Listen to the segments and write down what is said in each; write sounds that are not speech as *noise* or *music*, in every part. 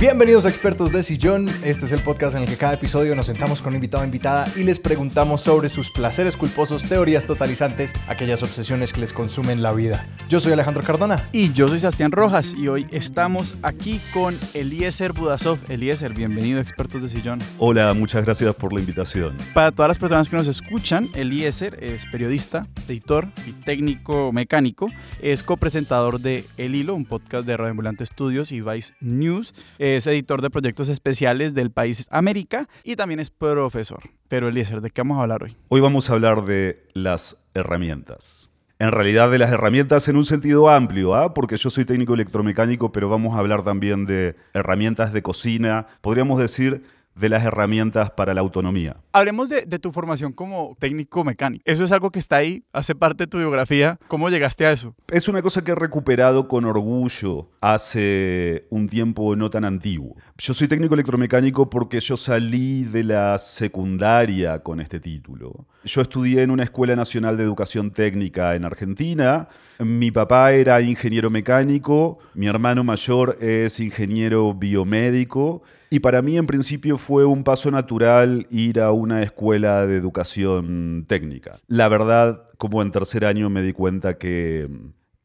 Bienvenidos a Expertos de Sillón. Este es el podcast en el que cada episodio nos sentamos con un invitado o invitada y les preguntamos sobre sus placeres culposos, teorías totalizantes, aquellas obsesiones que les consumen la vida. Yo soy Alejandro Cardona. Y yo soy Sebastián Rojas y hoy estamos aquí con Eliezer Budasov. Eliezer, bienvenido a Expertos de Sillón. Hola, muchas gracias por la invitación. Para todas las personas que nos escuchan, Eliezer es periodista, editor y técnico mecánico. Es copresentador de El Hilo, un podcast de Radio Ambulante Estudios y Vice News es editor de proyectos especiales del país América y también es profesor. Pero Eliezer, ¿de qué vamos a hablar hoy? Hoy vamos a hablar de las herramientas. En realidad de las herramientas en un sentido amplio, ¿ah? porque yo soy técnico electromecánico, pero vamos a hablar también de herramientas de cocina, podríamos decir de las herramientas para la autonomía. Hablemos de, tu formación como técnico mecánico. Eso es algo que está ahí, hace parte de tu biografía. ¿Cómo llegaste a eso? Es una cosa que he recuperado con orgullo hace un tiempo no tan antiguo. Yo soy técnico electromecánico porque yo salí de la secundaria con este título. Yo estudié en una Escuela Nacional de Educación Técnica en Argentina. Mi papá era ingeniero mecánico, mi hermano mayor es ingeniero biomédico y para mí en principio fue un paso natural ir a una escuela de educación técnica. La verdad, como en tercer año me di cuenta que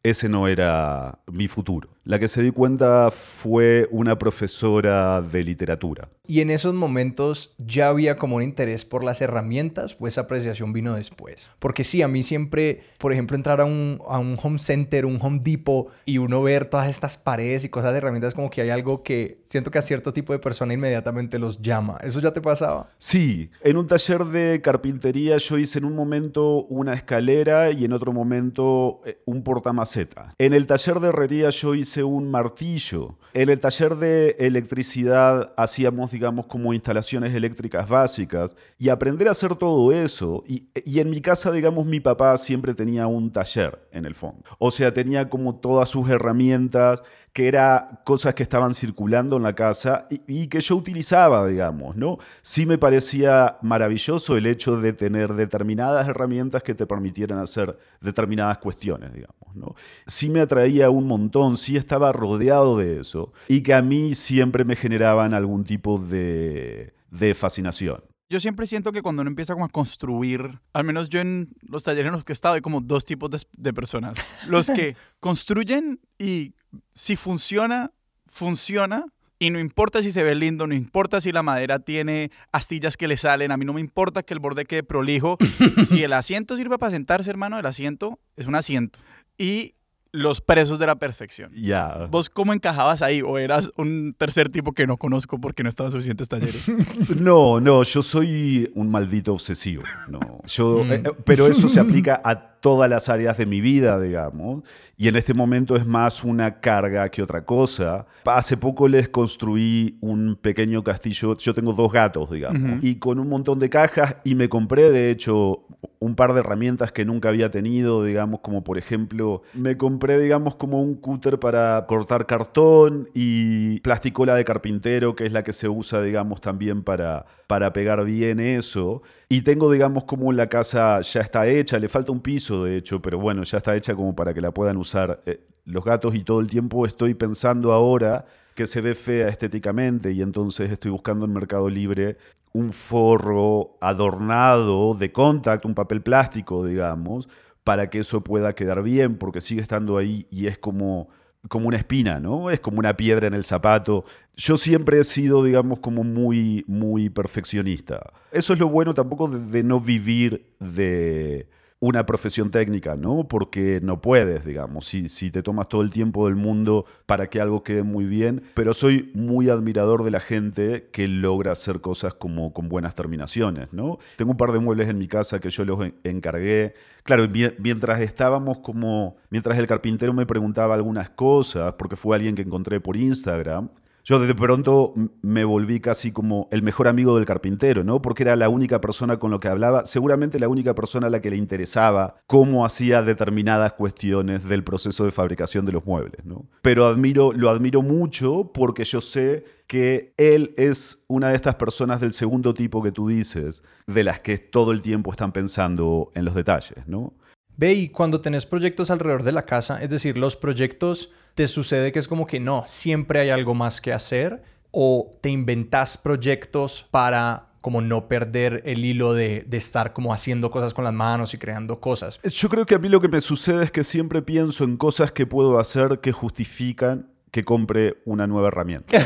ese no era mi futuro. La que se di cuenta fue una profesora de literatura. ¿Y en esos momentos ya había como un interés por las herramientas o esa apreciación vino después? Porque sí, a mí siempre, por ejemplo, entrar a un, a un home center, un home depot y uno ver todas estas paredes y cosas de herramientas como que hay algo que siento que a cierto tipo de persona inmediatamente los llama. ¿Eso ya te pasaba? Sí, en un taller de carpintería yo hice en un momento una escalera y en otro momento eh, un portamaceta. En el taller de herrería yo hice un martillo. En el taller de electricidad hacíamos, digamos, como instalaciones eléctricas básicas y aprender a hacer todo eso. Y, y en mi casa, digamos, mi papá siempre tenía un taller en el fondo. O sea, tenía como todas sus herramientas que eran cosas que estaban circulando en la casa y, que yo utilizaba, digamos, ¿no? Sí me parecía maravilloso el hecho de tener determinadas herramientas que te permitieran hacer determinadas cuestiones, digamos, ¿no? Sí me atraía un montón, sí estaba rodeado de eso y que a mí siempre me generaban algún tipo de, de fascinación. Yo siempre siento que cuando uno empieza como a construir, al menos yo en los talleres en los que he estado, hay como dos tipos de, de personas. Los que *laughs* construyen y si funciona, funciona. Y no importa si se ve lindo, no importa si la madera tiene astillas que le salen, a mí no me importa que el borde quede prolijo. *laughs* si el asiento sirve para sentarse, hermano, el asiento es un asiento. Y los presos de la perfección. Ya. ¿Vos cómo encajabas ahí? ¿O eras un tercer tipo que no conozco porque no estaban suficientes talleres? *laughs* No, no, yo soy un maldito obsesivo. No. Yo, mm. eh, eh, pero eso se aplica a todas las áreas de mi vida, digamos, y en este momento es más una carga que otra cosa. Hace poco les construí un pequeño castillo, yo tengo dos gatos, digamos, y con un montón de cajas, y me compré, de hecho, un par de herramientas que nunca había tenido, digamos, como por ejemplo, me compré, digamos, como un cúter para cortar cartón y plasticola de carpintero, que es la que se usa, digamos, también para, para pegar bien eso. Y tengo, digamos, como la casa ya está hecha, le falta un piso, de hecho, pero bueno, ya está hecha como para que la puedan usar. Eh, los gatos y todo el tiempo estoy pensando ahora que se ve fea estéticamente y entonces estoy buscando en Mercado Libre un forro adornado de contact, un papel plástico, digamos, para que eso pueda quedar bien, porque sigue estando ahí y es como como una espina, ¿no? Es como una piedra en el zapato. Yo siempre he sido, digamos, como muy, muy perfeccionista. Eso es lo bueno tampoco de no vivir de, una profesión técnica, ¿no? Porque no puedes, digamos, si, si te tomas todo el tiempo del mundo para que algo quede muy bien, pero soy muy admirador de la gente que logra hacer cosas como con buenas terminaciones, ¿no? Tengo un par de muebles en mi casa que yo los encargué. Claro, mientras estábamos como, mientras el carpintero me preguntaba algunas cosas, porque fue alguien que encontré por Instagram, yo de pronto me volví casi como el mejor amigo del carpintero, ¿no? Porque era la única persona con lo que hablaba, seguramente la única persona a la que le interesaba cómo hacía determinadas cuestiones del proceso de fabricación de los muebles, ¿no? Pero lo admiro mucho porque yo sé que él es una de estas personas del segundo tipo que tú dices, de las que todo el tiempo están pensando en los detalles, ¿no? Ve, y cuando tenés proyectos alrededor de la casa, es decir, los proyectos te sucede que es como que no, siempre hay algo más que hacer o te inventas proyectos para como no perder el hilo de, de, estar como haciendo cosas con las manos y creando cosas. Yo creo que a mí lo que me sucede es que siempre pienso en cosas que puedo hacer que justifican que compre una nueva herramienta.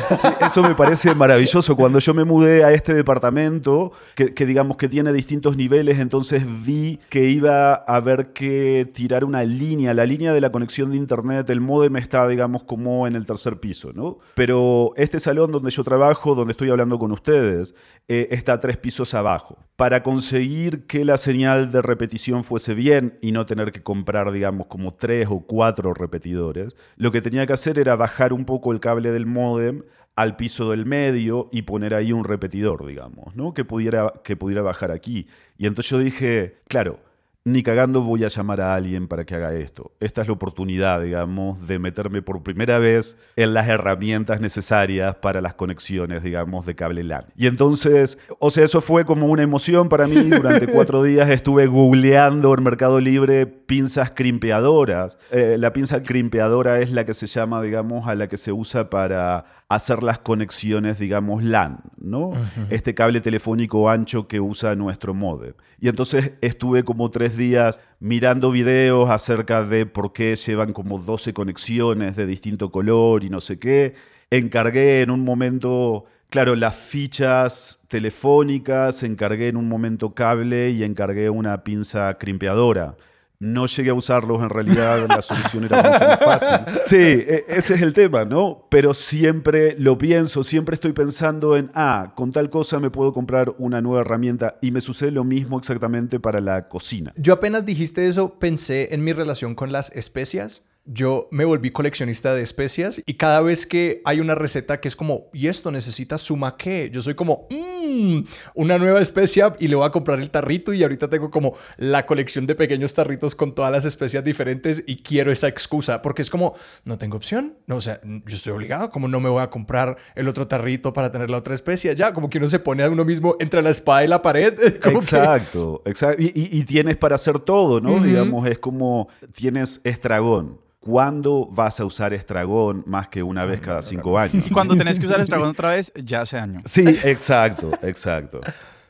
eso me parece maravilloso. Cuando yo me mudé a este departamento, que, digamos que tiene distintos niveles, entonces vi que iba a haber que tirar una línea, la línea de la conexión de internet, el modem está, digamos, como en el tercer piso, ¿no? Pero este salón donde yo trabajo, donde estoy hablando con ustedes, eh, está tres pisos abajo. Para conseguir que la señal de repetición fuese bien y no tener que comprar, digamos, como tres o cuatro repetidores, lo que tenía que hacer era bajar un poco el cable del modem al piso del medio y poner ahí un repetidor, digamos, ¿no? Que pudiera, que pudiera bajar aquí. Y entonces yo dije, claro, ni cagando voy a llamar a alguien para que haga esto. Esta es la oportunidad, digamos, de meterme por primera vez en las herramientas necesarias para las conexiones, digamos, de cable LAN. Y entonces, o sea, eso fue como una emoción para mí. Durante *laughs* cuatro días estuve googleando en Mercado Libre pinzas crimpeadoras. Eh, la pinza crimpeadora es la que se llama, digamos, a la que se usa para hacer las conexiones, digamos, LAN, ¿no? Este cable telefónico ancho que usa nuestro modem. Y entonces estuve como tres días mirando videos acerca de por qué llevan como 12 conexiones de distinto color y no sé qué. Encargué en un momento, claro, las fichas telefónicas, encargué en un momento cable y encargué una pinza crimpeadora. No llegué a usarlos, en realidad la solución era mucho más fácil. Sí, e, ese es el tema, ¿no? Pero siempre lo pienso, siempre estoy pensando en, ah, con tal cosa me puedo comprar una nueva herramienta y me sucede lo mismo exactamente para la cocina. Yo apenas dijiste eso, pensé en mi relación con las especias yo me volví coleccionista de especias y cada vez que hay una receta que es como, y esto necesita suma qué, yo soy como, mmm, una nueva especia y le voy a comprar el tarrito y ahorita tengo como la colección de pequeños tarritos con todas las especias diferentes y quiero esa excusa porque es como, no tengo opción, no, o sea, yo estoy obligado, como no me voy a comprar el otro tarrito para tener la otra especia, ya, como que uno se pone a uno mismo entre la espada y la pared. *laughs* exacto, exacto. Y, tienes para hacer todo, ¿no? Digamos, es como, tienes estragón ¿Cuándo vas a usar estragón más que una vez cada cinco años? Y *laughs* cuando tenés que usar estragón otra vez, ya hace año. Sí, exacto, exacto.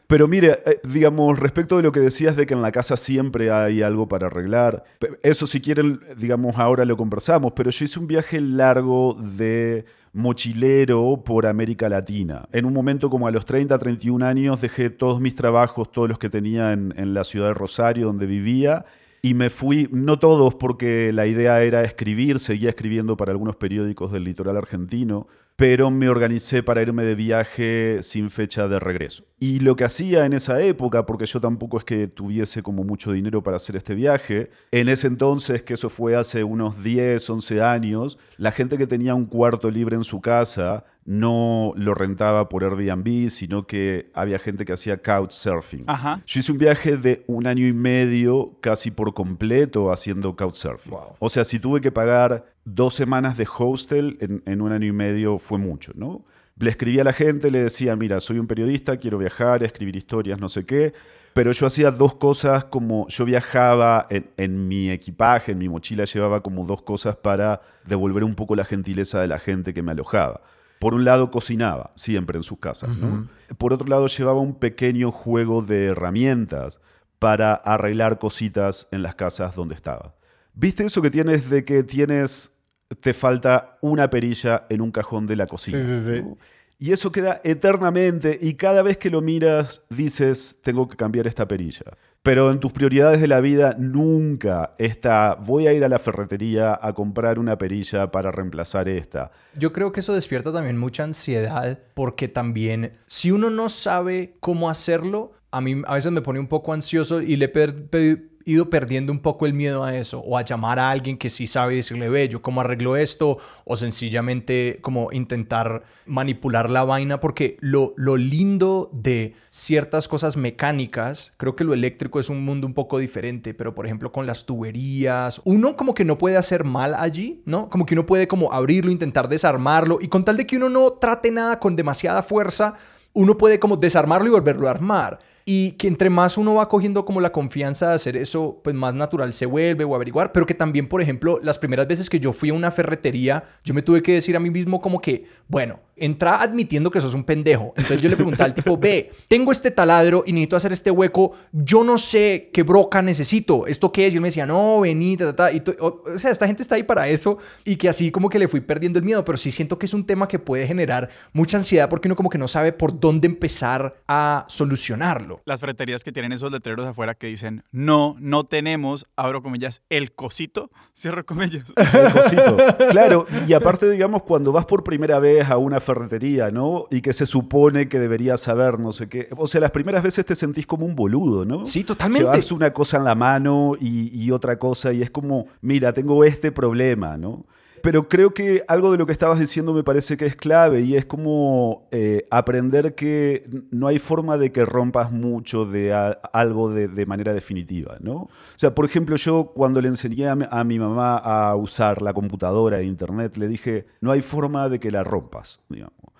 Pero mire, eh, digamos, respecto de lo que decías de que en la casa siempre hay algo para arreglar, eso si quieren, digamos, ahora lo conversamos, pero yo hice un viaje largo de mochilero por América Latina. En un momento como a los 30, 31 años dejé todos mis trabajos, todos los que tenía en, en la ciudad de Rosario, donde vivía, y me fui, no todos, porque la idea era escribir, seguía escribiendo para algunos periódicos del litoral argentino, pero me organicé para irme de viaje sin fecha de regreso. Y lo que hacía en esa época, porque yo tampoco es que tuviese como mucho dinero para hacer este viaje, en ese entonces, que eso fue hace unos 10, 11 años, la gente que tenía un cuarto libre en su casa no lo rentaba por Airbnb, sino que había gente que hacía couchsurfing. Yo hice un viaje de un año y medio casi por completo haciendo couchsurfing. O sea, si tuve que pagar dos semanas de hostel en, en, un año y medio fue mucho, ¿no? Le escribía a la gente, le decía, mira, soy un periodista, quiero viajar, escribir historias, no sé qué. Pero yo hacía dos cosas como yo viajaba en, en, mi equipaje, en mi mochila llevaba como dos cosas para devolver un poco la gentileza de la gente que me alojaba. Por un lado cocinaba siempre en sus casas, Por otro lado llevaba un pequeño juego de herramientas para arreglar cositas en las casas donde estaba. ¿Viste eso que tienes de que tienes te falta una perilla en un cajón de la cocina? Sí, sí, sí. Y eso queda eternamente y cada vez que lo miras dices, tengo que cambiar esta perilla. Pero en tus prioridades de la vida nunca está, voy a ir a la ferretería a comprar una perilla para reemplazar esta. Yo creo que eso despierta también mucha ansiedad porque también si uno no sabe cómo hacerlo, a mí a veces me pone un poco ansioso y le he ido perdiendo un poco el miedo a eso o a llamar a alguien que sí sabe decirle, ve, yo cómo arreglo esto o sencillamente como intentar manipular la vaina porque lo, lo lindo de ciertas cosas mecánicas, creo que lo eléctrico es un mundo un poco diferente, pero por ejemplo con las tuberías, uno como que no puede hacer mal allí, ¿no? Como que uno puede como abrirlo, intentar desarmarlo y con tal de que uno no trate nada con demasiada fuerza, uno puede como desarmarlo y volverlo a armar. Y que entre más uno va cogiendo como la confianza de hacer eso, pues más natural se vuelve o averiguar, pero que también, por ejemplo, las primeras veces que yo fui a una ferretería, yo me tuve que decir a mí mismo como que, bueno, entra admitiendo que sos un pendejo. Entonces yo le preguntaba al tipo, ve, tengo este taladro y necesito hacer este hueco, yo no sé qué broca necesito, ¿esto qué es? Y él me decía, no, vení, ta, ta, Y o, o, sea, esta gente está ahí para eso y que así como que le fui perdiendo el miedo, pero sí siento que es un tema que puede generar mucha ansiedad porque uno como que no sabe por dónde empezar a solucionarlo. Las ferreterías que tienen esos letreros afuera que dicen, no, no tenemos, abro comillas, el cosito, *laughs* cierro comillas. *laughs* El cosito. Claro, y aparte, digamos, cuando vas por primera vez a una ferretería, ¿no? Y que se supone que deberías saber, no sé qué. O sea, las primeras veces te sentís como un boludo, ¿no? Sí, totalmente. Llevas una cosa en la mano y, y otra cosa y es como, mira, tengo este problema, ¿no? Pero creo que algo de lo que estabas diciendo me parece que es clave y es como eh, aprender que no hay forma de que rompas mucho de algo de, manera definitiva, ¿no? O sea, por ejemplo, yo cuando le enseñé a mi, mamá a usar la computadora e internet, le dije, no hay forma de que la rompas.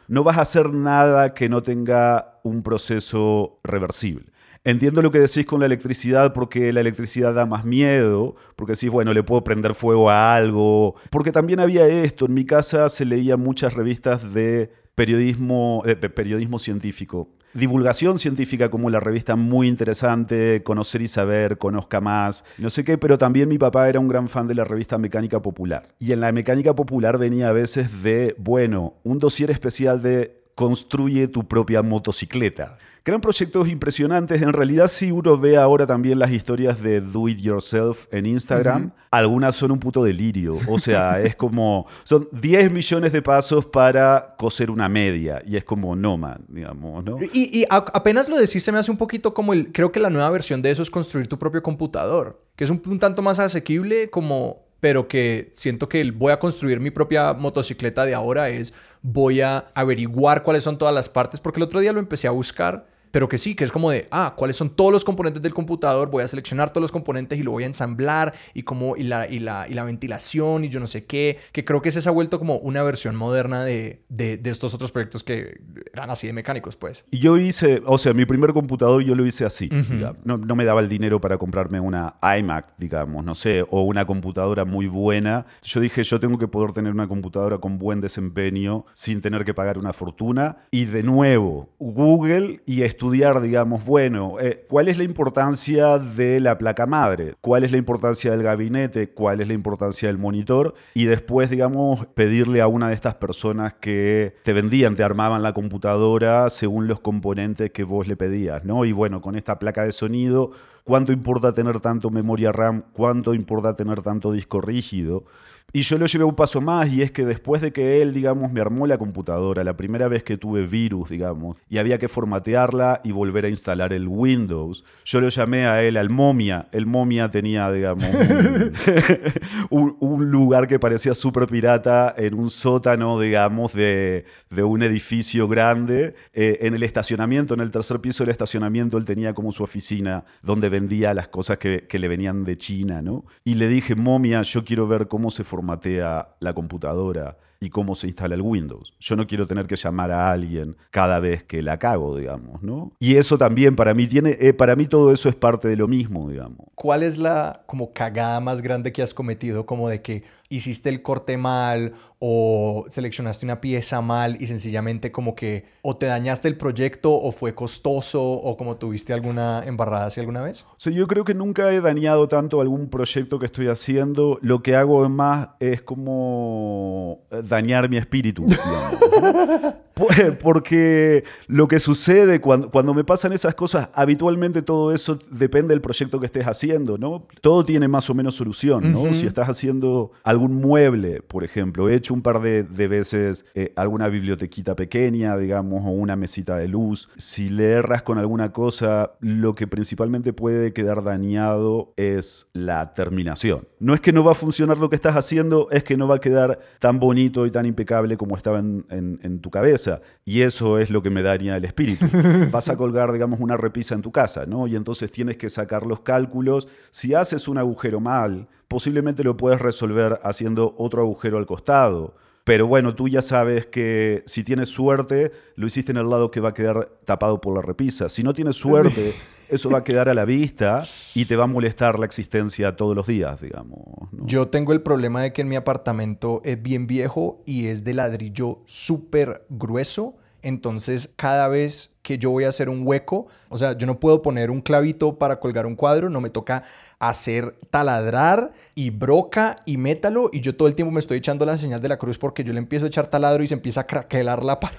No vas a hacer nada que no tenga un proceso reversible. Entiendo lo que decís con la electricidad porque la electricidad da más miedo, porque decís, bueno, le puedo prender fuego a algo, porque también había esto, en mi casa se leían muchas revistas de periodismo, eh, periodismo científico. Divulgación científica como la revista muy interesante, Conocer y Saber, Conozca Más, no sé qué, pero también mi papá era un gran fan de la revista Mecánica Popular. Y en la Mecánica Popular venía a veces de, bueno, un dossier especial de construye tu propia motocicleta. Eran proyectos impresionantes. En realidad, si uno ve ahora también las historias de Do It Yourself en Instagram, uh -huh. algunas son un puto delirio. O sea, *laughs* es como. Son 10 millones de pasos para coser una media. Y es como, no, man, digamos, ¿no? Y, y apenas lo decís, se me hace un poquito como el. Creo que la nueva versión de eso es construir tu propio computador. Que es un, un tanto más asequible, como pero que siento que voy a construir mi propia motocicleta de ahora es voy a averiguar cuáles son todas las partes, porque el otro día lo empecé a buscar pero que sí, que es como de, ah, ¿cuáles son todos los componentes del computador? Voy a seleccionar todos los componentes y lo voy a ensamblar y como y la, y la, y la ventilación y yo no sé qué, que creo que ese se ha vuelto como una versión moderna de, de, de, estos otros proyectos que eran así de mecánicos, pues. Y yo hice, o sea, mi primer computador yo lo hice así, uh -huh. no, no, me daba el dinero para comprarme una iMac, digamos, no sé, o una computadora muy buena. Yo dije, yo tengo que poder tener una computadora con buen desempeño sin tener que pagar una fortuna. Y de nuevo, Google y estudiar, digamos, bueno, eh, ¿cuál es la importancia de la placa madre? ¿Cuál es la importancia del gabinete? ¿Cuál es la importancia del monitor? Y después, digamos, pedirle a una de estas personas que te vendían, te armaban la computadora según los componentes que vos le pedías, ¿no? Y bueno, con esta placa de sonido, ¿cuánto importa tener tanto memoria RAM? ¿Cuánto importa tener tanto disco rígido? Y yo lo llevé un paso más y es que después de que él, digamos, me armó la computadora, la primera vez que tuve virus, digamos, y había que formatearla y volver a instalar el Windows, yo lo llamé a él al Momia. El Momia tenía, digamos, *laughs* un, un, lugar que parecía súper pirata en un sótano, digamos, de, de un edificio grande. Eh, en el estacionamiento, en el tercer piso del estacionamiento, él tenía como su oficina donde vendía las cosas que, que le venían de China, ¿no? Y le dije, Momia, yo quiero ver cómo se formatea la computadora y cómo se instala el Windows. Yo no quiero tener que llamar a alguien cada vez que la cago, digamos, ¿no? Y eso también para mí tiene, eh, para mí todo eso es parte de lo mismo, digamos. ¿Cuál es la como cagada más grande que has cometido como de que hiciste el corte mal o seleccionaste una pieza mal y sencillamente como que o te dañaste el proyecto o fue costoso o como tuviste alguna embarrada así alguna vez? O sea, yo creo que nunca he dañado tanto algún proyecto que estoy haciendo. Lo que hago más es como dañar mi espíritu. *laughs* *laughs* Porque lo que sucede cuando, cuando me pasan esas cosas, habitualmente todo eso depende del proyecto que estés haciendo, ¿no? Todo tiene más o menos solución, ¿no? Uh -huh. Si estás haciendo algún mueble, por ejemplo, he hecho un par de, de veces eh, alguna bibliotequita pequeña, digamos, o una mesita de luz. Si le erras con alguna cosa, lo que principalmente puede quedar dañado es la terminación. No es que no va a funcionar lo que estás haciendo, es que no va a quedar tan bonito y tan impecable como estaba en, en, en tu cabeza. Y eso es lo que me daña el espíritu. *laughs* Vas a colgar, digamos, una repisa en tu casa, ¿no? Y entonces tienes que sacar los cálculos. Si haces un agujero mal, posiblemente lo puedes resolver haciendo otro agujero al costado. Pero bueno, tú ya sabes que si tienes suerte, lo hiciste en el lado que va a quedar tapado por la repisa. Si no tienes suerte, *laughs* eso va a quedar a la vista y te va a molestar la existencia todos los días, digamos. Yo tengo el problema de que en mi apartamento es bien viejo y es de ladrillo súper grueso. Entonces, cada vez que yo voy a hacer un hueco, o sea, yo no puedo poner un clavito para colgar un cuadro, no me toca hacer taladrar y broca y métalo y yo todo el tiempo me estoy echando la señal de la cruz porque yo le empiezo a echar taladro y se empieza a craquelar la *laughs* pared,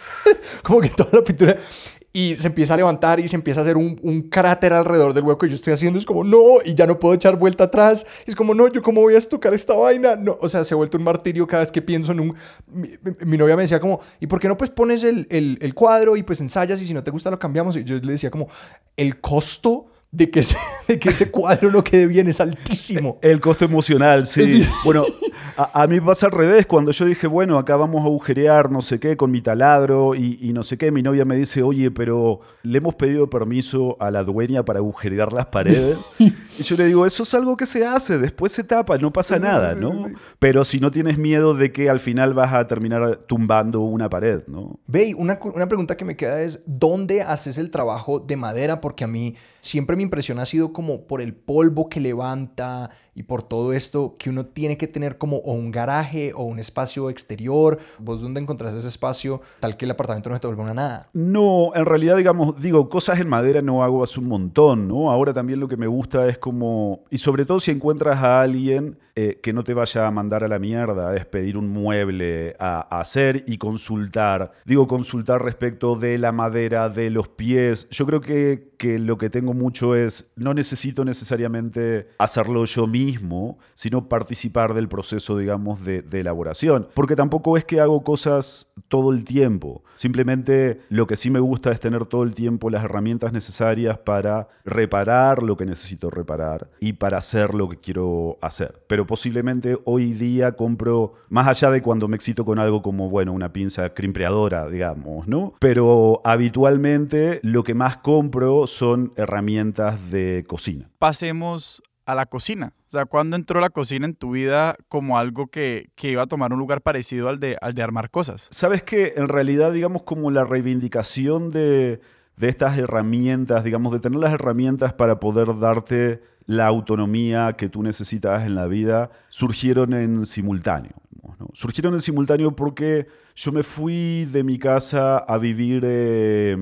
como que toda la pintura y se empieza a levantar y se empieza a hacer un, un, cráter alrededor del hueco y yo estoy haciendo es como no y ya no puedo echar vuelta atrás y es como no yo cómo voy a estocar esta vaina no o sea se ha vuelto un martirio cada vez que pienso en un mi, novia me decía como y por qué no pues pones el, el, el, cuadro y pues ensayas y si no te gusta lo cambiamos y yo le decía como el costo de que, ese, *laughs* de que ese cuadro no quede bien es altísimo. El costo emocional, sí. Bueno, a, mí pasa al revés. Cuando yo dije, bueno, acá vamos a agujerear no sé qué con mi taladro y, no sé qué, mi novia me dice, oye, pero le hemos pedido permiso a la dueña para agujerear las paredes. *laughs* y yo le digo, eso es algo que se hace, después se tapa, no pasa nada, ¿no? Pero si no tienes miedo de que al final vas a terminar tumbando una pared, ¿no? Ve, una, una pregunta que me queda es, ¿dónde haces el trabajo de madera? Porque a mí siempre mi impresión ha sido como por el polvo que levanta y por todo esto que uno tiene que tener como un garaje o un espacio exterior. ¿Vos dónde encontrás ese espacio tal que el apartamento no se te vuelva una nada? No, en realidad, digamos, digo, cosas en madera no hago hace un montón, ¿no? Ahora también lo que me gusta es como, y sobre todo si encuentras a alguien eh, que no te vaya a mandar a la mierda, es pedir un mueble a, hacer y consultar. Digo, consultar respecto de la madera, de los pies. Yo creo que, que lo que tengo mucho es, no necesito necesariamente hacerlo yo mismo, sino participar del proceso, digamos, de, elaboración. Porque tampoco es que hago cosas todo el tiempo. Simplemente lo que sí me gusta es tener todo el tiempo las herramientas necesarias para reparar lo que necesito reparar y para hacer lo que quiero hacer. Pero posiblemente hoy día compro, más allá de cuando me excito con algo como, bueno, una pinza crimpreadora, digamos, ¿no? Pero habitualmente lo que más compro son herramientas de cocina. Pasemos a la cocina. O sea, ¿cuándo entró la cocina en tu vida como algo que, iba a tomar un lugar parecido al de, al de armar cosas? Sabes que en realidad, digamos, como la reivindicación de, de estas herramientas, digamos, de tener las herramientas para poder darte la autonomía que tú necesitas en la vida, surgieron en simultáneo. Surgieron en simultáneo porque yo me fui de mi casa a vivir... Eh,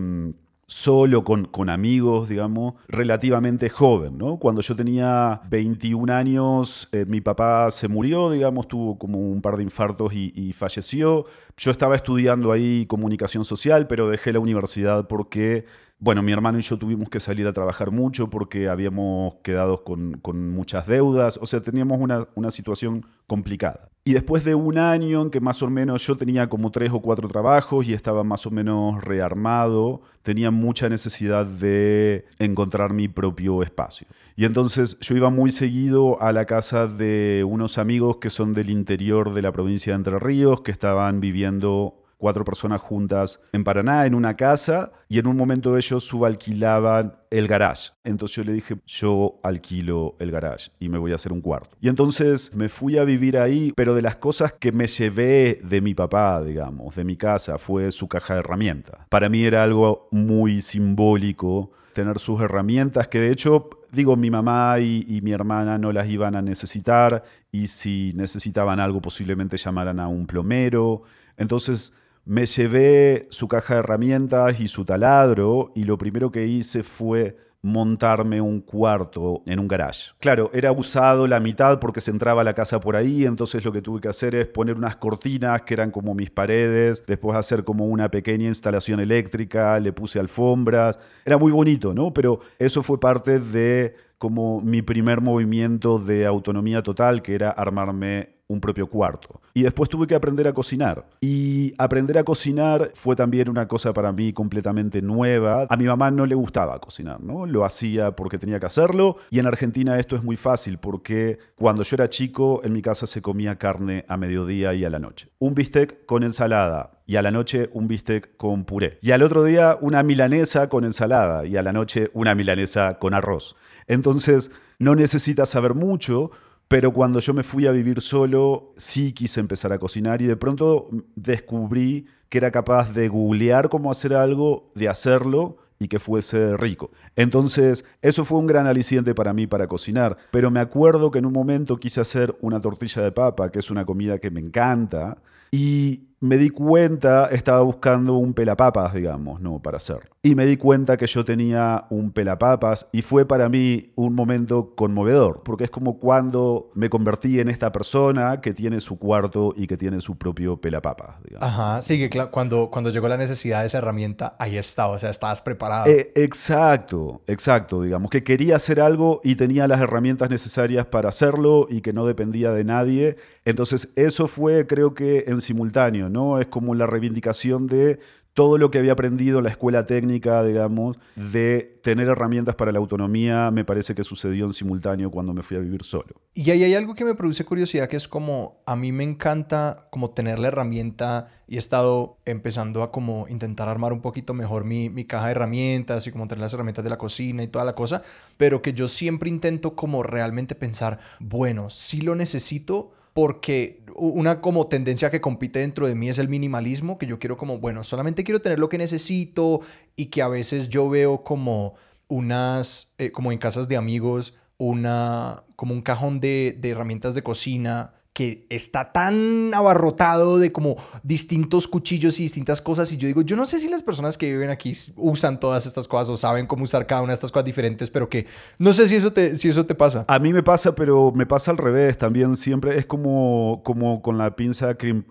solo, con, con, amigos, digamos, relativamente joven, ¿no? Cuando yo tenía 21 años, eh, mi papá se murió, digamos, tuvo como un par de infartos y, y, falleció. Yo estaba estudiando ahí comunicación social, pero dejé la universidad porque bueno, mi hermano y yo tuvimos que salir a trabajar mucho porque habíamos quedado con, muchas deudas, o sea, teníamos una, una, situación complicada. Y después de un año en que más o menos yo tenía como tres o cuatro trabajos y estaba más o menos rearmado, tenía mucha necesidad de encontrar mi propio espacio. Y entonces yo iba muy seguido a la casa de unos amigos que son del interior de la provincia de Entre Ríos, que estaban viviendo cuatro personas juntas en Paraná, en una casa, y en un momento ellos subalquilaban el garage. Entonces yo le dije, yo alquilo el garage y me voy a hacer un cuarto. Y entonces me fui a vivir ahí, pero de las cosas que me llevé de mi papá, digamos, de mi casa, fue su caja de herramientas. Para mí era algo muy simbólico tener sus herramientas, que de hecho, digo, mi mamá y, y, mi hermana no las iban a necesitar y si necesitaban algo posiblemente llamaran a un plomero. Entonces me llevé su caja de herramientas y su taladro y lo primero que hice fue montarme un cuarto en un garage. Claro, era usado la mitad porque se entraba la casa por ahí, entonces lo que tuve que hacer es poner unas cortinas que eran como mis paredes, después hacer como una pequeña instalación eléctrica, le puse alfombras, era muy bonito, ¿no? Pero eso fue parte de como mi primer movimiento de autonomía total, que era armarme un propio cuarto. Y después tuve que aprender a cocinar. Y aprender a cocinar fue también una cosa para mí completamente nueva. A mi mamá no le gustaba cocinar, ¿no? Lo hacía porque tenía que hacerlo. Y en Argentina esto es muy fácil porque cuando yo era chico en mi casa se comía carne a mediodía y a la noche. Un bistec con ensalada, y a la noche un bistec con puré. Y al otro día una milanesa con ensalada y a la noche una milanesa con arroz. Entonces no necesitas saber mucho, Pero cuando yo me fui a vivir solo, sí quise empezar a cocinar y de pronto descubrí que era capaz de googlear cómo hacer algo, de hacerlo y que fuese rico. Entonces, eso fue un gran aliciente para mí para cocinar. Pero me acuerdo que en un momento quise hacer una tortilla de papa, que es una comida que me encanta, y me di cuenta, estaba buscando un pelapapas, digamos, no para hacer. Y me di cuenta que yo tenía un pelapapas y fue para mí un momento conmovedor, porque es como cuando me convertí en esta persona que tiene su cuarto y que tiene su propio pelapapas, digamos. Ajá, sí, que cuando, cuando llegó la necesidad de esa herramienta, ahí estaba, o sea, estabas preparado. Eh, exacto, exacto, digamos, que quería hacer algo y tenía las herramientas necesarias para hacerlo y que no dependía de nadie. Entonces, eso fue, creo que, en simultáneo ¿no? Es como la reivindicación de todo lo que había aprendido en la escuela técnica, digamos, de tener herramientas para la autonomía, me parece que sucedió en simultáneo cuando me fui a vivir solo. Y ahí hay algo que me produce curiosidad, que es como, a mí me encanta como tener la herramienta y he estado empezando a como intentar armar un poquito mejor mi, mi caja de herramientas y como tener las herramientas de la cocina y toda la cosa, pero que yo siempre intento como realmente pensar, bueno, si lo necesito, porque una como tendencia que compite dentro de mí es el minimalismo, que yo quiero como, bueno, solamente quiero tener lo que necesito y que a veces yo veo como unas, eh, como en casas de amigos, una, como un cajón de, de herramientas de cocina que está tan abarrotado de como distintos cuchillos y distintas cosas. Y yo digo, yo no sé si las personas que viven aquí usan todas estas cosas o saben cómo usar cada una de estas cosas diferentes, pero que no sé si eso te, si eso te pasa. A mí me pasa, pero me pasa al revés también. Siempre es como, como con la pinza crim.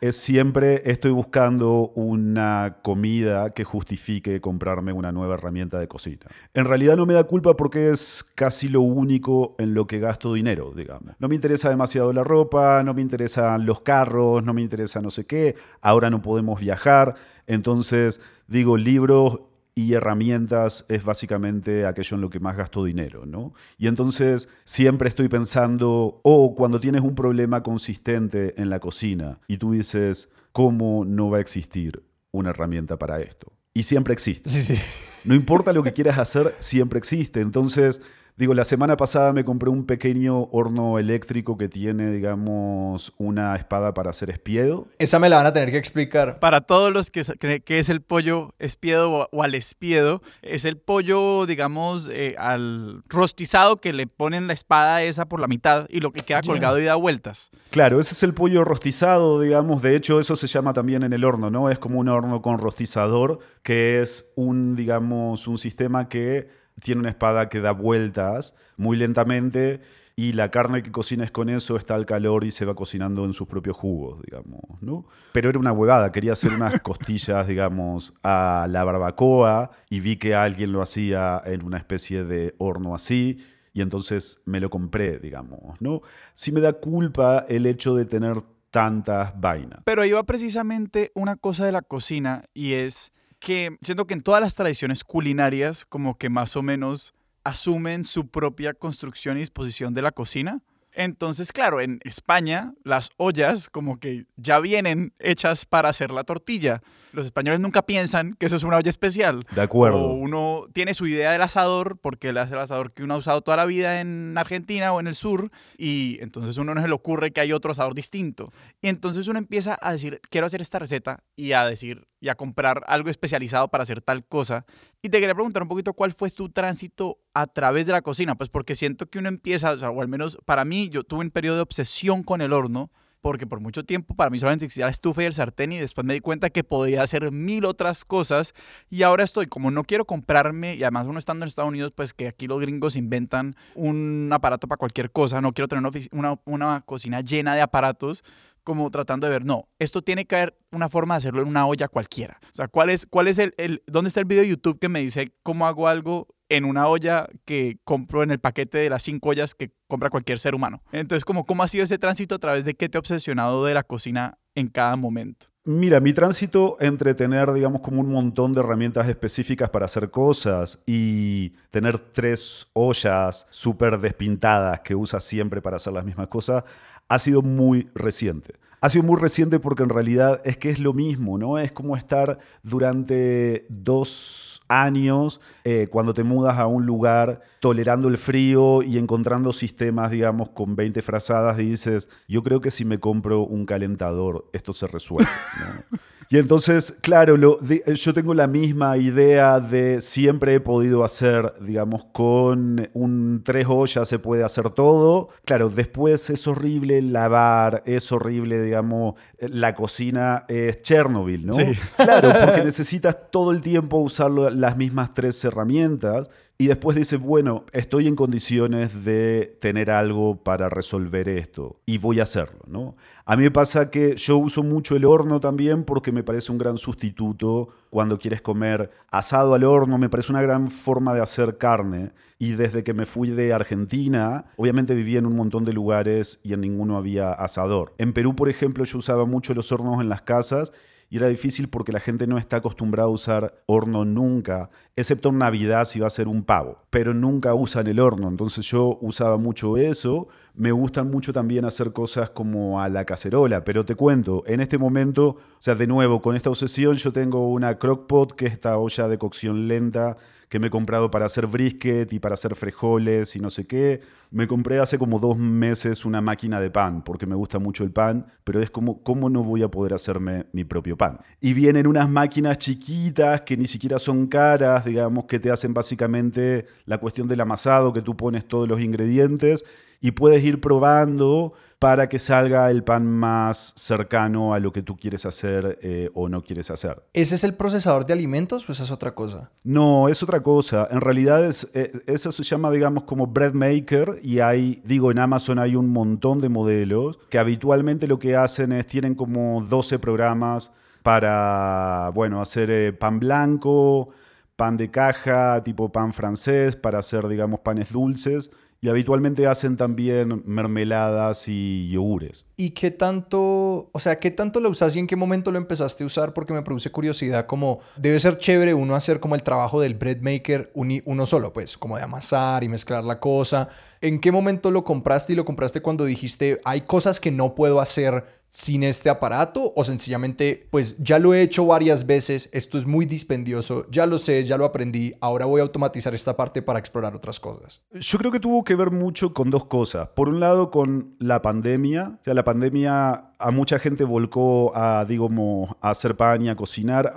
Es siempre estoy buscando una comida que justifique comprarme una nueva herramienta de cocina. En realidad no me da culpa porque es casi lo único en lo que gasto dinero, digamos. No me interesa demasiado la ropa, no me interesan los carros, no me interesa no sé qué, ahora no podemos viajar. Entonces, digo, libros y herramientas es básicamente aquello en lo que más gasto dinero, ¿no? Y entonces siempre estoy pensando, o cuando tienes un problema consistente en la cocina y tú dices, ¿cómo no va a existir una herramienta para esto? Y siempre existe. Sí, sí. No importa lo que quieras hacer, siempre existe. Entonces, Digo, la semana pasada me compré un pequeño horno eléctrico que tiene, digamos, una espada para hacer espiedo. Esa me la van a tener que explicar. Para todos los que creen que es el pollo espiedo o, al espiedo, es el pollo, digamos, eh, al rostizado que le ponen la espada esa por la mitad y lo que queda colgado y da vueltas. Claro, ese es el pollo rostizado, digamos. De hecho, eso se llama también en el horno, ¿no? Es como un horno con rostizador, que es un, digamos, un sistema que tiene una espada que da vueltas muy lentamente y la carne que cocines con eso está al calor y se va cocinando en sus propios jugos, digamos, ¿no? Pero era una huevada, quería hacer unas *laughs* costillas, digamos, a la barbacoa y vi que alguien lo hacía en una especie de horno así y entonces me lo compré, digamos, ¿no? Sí me da culpa el hecho de tener tantas vainas. Pero iba precisamente una cosa de la cocina y es que siento que en todas las tradiciones culinarias como que más o menos asumen su propia construcción y disposición de la cocina. Entonces, claro, en España las ollas como que ya vienen hechas para hacer la tortilla. Los españoles nunca piensan que eso es una olla especial. De acuerdo. O uno tiene su idea del asador porque él hace el asador que uno ha usado toda la vida en Argentina o en el sur y entonces uno no se le ocurre que hay otro asador distinto. Y entonces uno empieza a decir, quiero hacer esta receta y a decir y a comprar algo especializado para hacer tal cosa. Y te quería preguntar un poquito cuál fue tu tránsito a través de la cocina, pues porque siento que uno empieza, o, al menos para mí, yo tuve un periodo de obsesión con el horno, porque por mucho tiempo para mí solamente existía la estufa y el sartén y después me di cuenta que podía hacer mil otras cosas y ahora estoy, como no quiero comprarme y además uno estando en Estados Unidos, pues que aquí los gringos inventan un aparato para cualquier cosa, no quiero tener una, una cocina llena de aparatos, como tratando de ver, no, esto tiene que haber una forma de hacerlo en una olla cualquiera. O sea, ¿cuál es, cuál es el, el, dónde está el video de YouTube que me dice cómo hago algo en una olla que compro en el paquete de las cinco ollas que compra cualquier ser humano? Entonces, ¿cómo, ha sido ese tránsito a través de qué te ha obsesionado de la cocina en cada momento? Mira, mi tránsito entre tener, digamos, como un montón de herramientas específicas para hacer cosas y tener tres ollas súper despintadas que usas siempre para hacer las mismas cosas, ha sido muy reciente. ha sido muy reciente porque en realidad es que es lo mismo, ¿no? Es como estar durante dos años eh, cuando te mudas a un lugar tolerando el frío y encontrando sistemas, digamos, con 20 frazadas y dices, yo creo que si me compro un calentador, esto se resuelve, ¿no? Y entonces, claro, lo, yo tengo la misma idea de siempre he podido hacer, digamos, con un tres ollas se puede hacer todo. Claro, después es horrible lavar, es horrible, digamos, la cocina es Chernobyl, ¿no? Claro, porque *laughs* necesitas todo el tiempo usar las mismas tres herramientas y después dice, bueno, estoy en condiciones de tener algo para resolver esto y voy a hacerlo, ¿no? A mí me pasa que yo uso mucho el horno también porque me parece un gran sustituto cuando quieres comer asado al horno, me parece una gran forma de hacer carne. Y desde que me fui de Argentina, obviamente vivía en un montón de lugares y en ninguno había asador. En Perú, por ejemplo, yo usaba mucho los hornos en las casas y era difícil porque la gente no está acostumbrada a usar horno nunca, excepto en Navidad si va a ser un pavo, pero nunca usan el horno, entonces yo usaba mucho eso, me gustan mucho también hacer cosas como a la cacerola, pero te cuento, en este momento, o sea, de nuevo, con esta obsesión yo tengo una crockpot, que es esta olla de cocción lenta que me he comprado para hacer brisket y para hacer frijoles y no sé qué. Me compré hace como dos meses una máquina de pan, porque me gusta mucho el pan, pero es como, ¿cómo no voy a poder hacerme mi propio pan? Y vienen unas máquinas chiquitas que ni siquiera son caras, digamos, que te hacen básicamente la cuestión del amasado, que tú pones todos los ingredientes y puedes ir probando para que salga el pan más cercano a lo que tú quieres hacer eh, o no quieres hacer. ¿Ese es el procesador de alimentos o esa es otra cosa? No, es otra cosa. En realidad es, eh, eso se llama, digamos, como bread maker y hay, digo, en Amazon hay un montón de modelos que habitualmente lo que hacen es, tienen como 12 programas para, bueno, hacer eh, pan blanco, pan de caja, tipo pan francés, para hacer, digamos, panes dulces y habitualmente hacen también mermeladas y yogures. ¿Y qué tanto, o sea, qué tanto lo usas y en qué momento lo empezaste a usar? Porque me produce curiosidad, como debe ser chévere uno hacer como el trabajo del bread maker uno solo, pues, como de amasar y mezclar la cosa. ¿En qué momento lo compraste y lo compraste cuando dijiste, hay cosas que no puedo hacer sin este aparato o sencillamente pues ya lo he hecho varias veces, esto es muy dispendioso, ya lo sé, ya lo aprendí, ahora voy a automatizar esta parte para explorar otras cosas? Yo creo que tuvo que ver mucho con dos cosas. Por un lado con la pandemia, o sea, la pandemia a mucha gente volcó a, digamos, a hacer pan y a cocinar.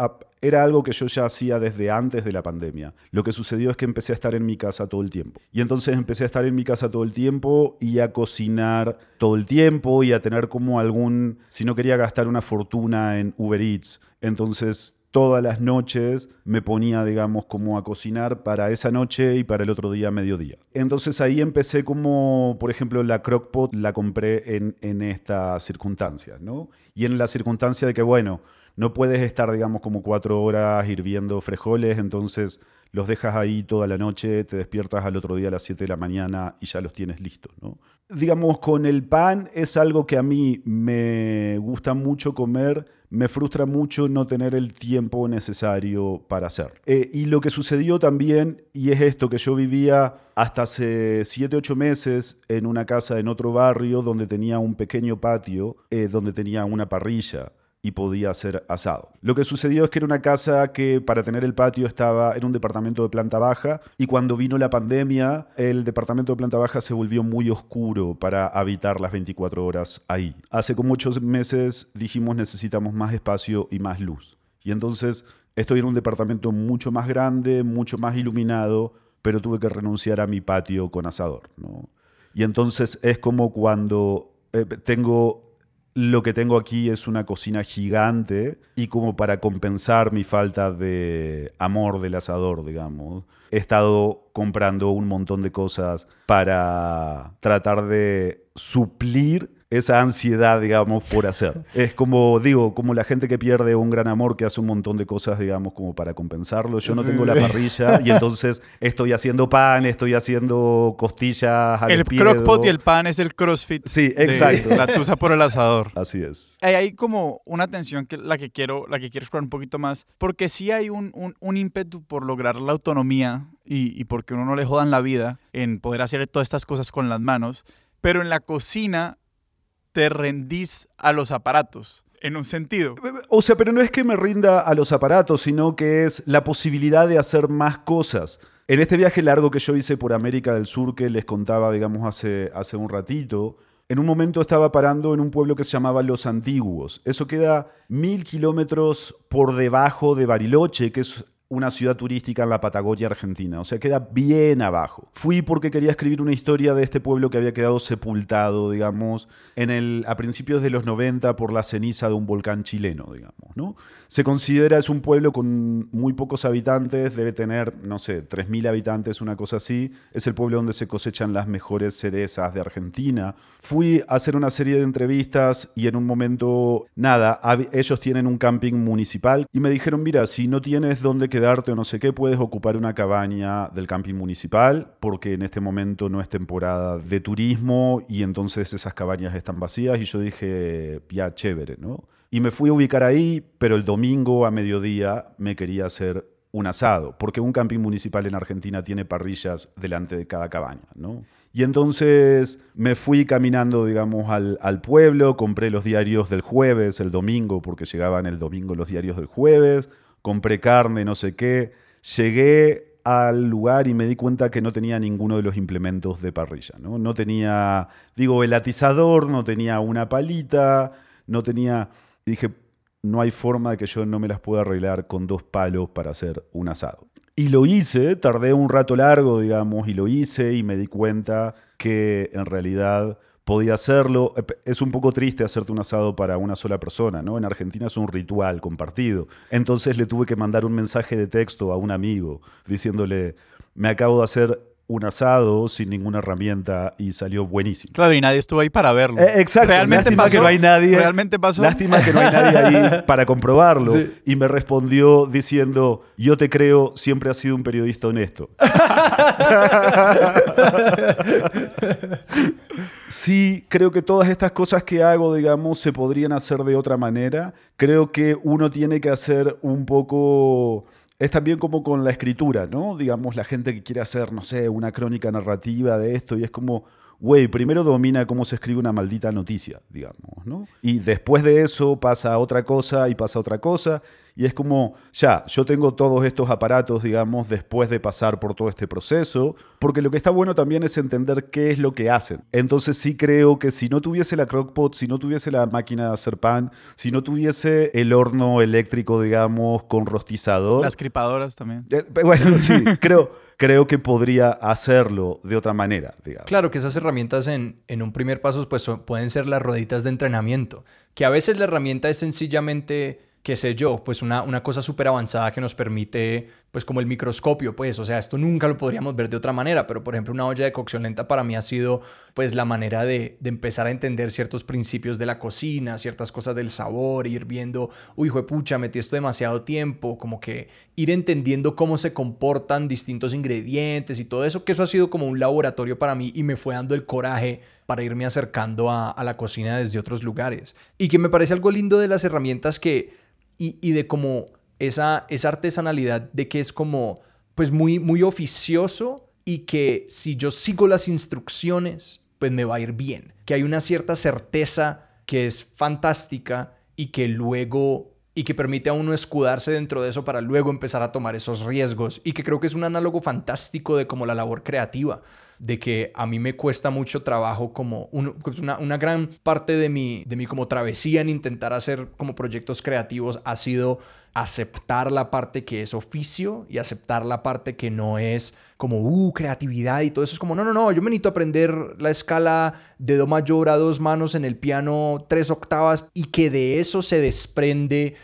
Era algo que yo ya hacía desde antes de la pandemia. Lo que sucedió es que empecé a estar en mi casa todo el tiempo. Y entonces empecé a estar en mi casa todo el tiempo y a cocinar todo el tiempo y a tener como algún, si no quería gastar una fortuna en Uber Eats, entonces todas las noches me ponía, digamos, como a cocinar para esa noche y para el otro día mediodía. Entonces ahí empecé como, por ejemplo, la crockpot la compré en, en estas circunstancias, ¿no? Y en la circunstancia de que, bueno, no puedes estar, digamos, como cuatro horas hirviendo frijoles, entonces los dejas ahí toda la noche, te despiertas al otro día a las 7 de la mañana y ya los tienes listos, ¿no? Digamos, con el pan es algo que a mí me gusta mucho comer, me frustra mucho no tener el tiempo necesario para hacer. Eh, y lo que sucedió también, y es esto, que yo vivía hasta hace 7, 8 meses en una casa en otro barrio donde tenía un pequeño patio, eh, donde tenía una parrilla y podía ser asado. Lo que sucedió es que era una casa que para tener el patio estaba en un departamento de planta baja y cuando vino la pandemia el departamento de planta baja se volvió muy oscuro para habitar las 24 horas ahí. Hace como 8 meses dijimos necesitamos más espacio y más luz. Y entonces estoy en un departamento mucho más grande, mucho más iluminado, pero tuve que renunciar a mi patio con asador. ¿no? Y entonces es como cuando eh, tengo lo que tengo aquí es una cocina gigante y como para compensar mi falta de amor del asador, digamos, he estado comprando un montón de cosas para tratar de suplir esa ansiedad, digamos, por hacer. Es como, digo, como la gente que pierde un gran amor que hace un montón de cosas, digamos, como para compensarlo. Yo no tengo la parrilla y entonces estoy haciendo pan, estoy haciendo costillas al El crockpot y el pan es el crossfit. Sí, exacto. la tusa por el asador. Así es. Hay, hay como una tensión que la que quiero, la que quiero explorar un poquito más, porque sí hay un, un, un ímpetu por lograr la autonomía y, y porque uno no le jodan la vida en poder hacer todas estas cosas con las manos, pero en la cocina te rendís a los aparatos, en un sentido. O sea, pero no es que me rinda a los aparatos, sino que es la posibilidad de hacer más cosas. En este viaje largo que yo hice por América del Sur, que les contaba, digamos, hace, hace un ratito, en un momento estaba parando en un pueblo que se llamaba Los Antiguos. Eso queda mil kilómetros por debajo de Bariloche, que es una ciudad turística en la Patagonia Argentina, o sea, queda bien abajo. Fui porque quería escribir una historia de este pueblo que había quedado sepultado, digamos, en el, a principios de los 90 por la ceniza de un volcán chileno, digamos, ¿no? Se considera, es un pueblo con muy pocos habitantes, debe tener, no sé, 3.000 habitantes, una cosa así. Es el pueblo donde se cosechan las mejores cerezas de Argentina. Fui a hacer una serie de entrevistas y en un momento, nada, ellos tienen un camping municipal y me dijeron, mira, si no tienes dónde quedarte o no sé qué, puedes ocupar una cabaña del camping municipal, porque en este momento no es temporada de turismo y entonces esas cabañas están vacías. Y yo dije, ya, chévere, ¿no? Y me fui a ubicar ahí, pero el domingo a mediodía me quería hacer un asado, porque un camping municipal en Argentina tiene parrillas delante de cada cabaña, ¿no? Y entonces me fui caminando, digamos, al, al, pueblo, compré los diarios del jueves, el domingo, porque llegaban el domingo los diarios del jueves, compré carne, no sé qué. Llegué al lugar y me di cuenta que no tenía ninguno de los implementos de parrilla. No, no tenía, digo, el atizador, no tenía una palita, no tenía... dije, no hay forma de que yo no me las pueda arreglar con dos palos para hacer un asado. Y lo hice, tardé un rato largo, digamos, y lo hice y me di cuenta que en realidad podía hacerlo. Es un poco triste hacerte un asado para una sola persona, ¿no? En Argentina es un ritual compartido. Entonces le tuve que mandar un mensaje de texto a un amigo diciéndole, me acabo de hacer un asado sin ninguna herramienta y salió buenísimo. Claro, y nadie estuvo ahí para verlo. Eh, exacto. Realmente lástima pasó. que no hay nadie. Realmente pasó. Lástima que no hay nadie ahí *laughs* para comprobarlo. Y me respondió diciendo, yo te creo, siempre has sido un periodista honesto. *laughs* sí, creo que todas estas cosas que hago, digamos, se podrían hacer de otra manera. Creo que uno tiene que hacer un poco es también como con la escritura, ¿no? Digamos, la gente que quiere hacer, no sé, una crónica narrativa de esto y es como, güey, primero domina cómo se escribe una maldita noticia, digamos, ¿no? Y después de eso pasa otra cosa y pasa otra cosa y es como, ya, yo tengo todos estos aparatos, digamos, después de pasar por todo este proceso, porque lo que está bueno también es entender qué es lo que hacen. Entonces sí creo que si no tuviese la crockpot, si no tuviese la máquina de hacer pan, si no tuviese el horno eléctrico, digamos, con rostizador... Las cripadoras también. Eh, bueno, sí, *laughs* creo, creo que podría hacerlo de otra manera, digamos. Claro que esas herramientas en, en un primer paso pues, pueden ser las rueditas de entrenamiento, que a veces la herramienta es sencillamente, qué sé yo, pues una, una cosa súper avanzada que nos permite, pues como el microscopio, pues, o sea, esto nunca lo podríamos ver de otra manera, pero por ejemplo una olla de cocción lenta para mí ha sido pues la manera de, empezar a entender ciertos principios de la cocina, ciertas cosas del sabor, ir viendo, uy, pucha, metí esto demasiado tiempo, como que ir entendiendo cómo se comportan distintos ingredientes y todo eso, que eso ha sido como un laboratorio para mí y me fue dando el coraje para irme acercando a, la cocina desde otros lugares. Y que me parece algo lindo de las herramientas que, y, y de como esa, esa artesanalidad de que es como, pues muy, muy oficioso y que si yo sigo las instrucciones, pues me va a ir bien. Que hay una cierta certeza que es fantástica y que luego y que permite a uno escudarse dentro de eso para luego empezar a tomar esos riesgos y que creo que es un análogo fantástico de como la labor creativa de que a mí me cuesta mucho trabajo como pues una, una gran parte de mi, de mi como travesía en intentar hacer como proyectos creativos ha sido aceptar la parte que es oficio y aceptar la parte que no es como, uh, creatividad y todo eso. Es como, no, no, no, yo me necesito aprender la escala de Do mayor a dos manos en el piano, tres octavas, y que de eso se desprende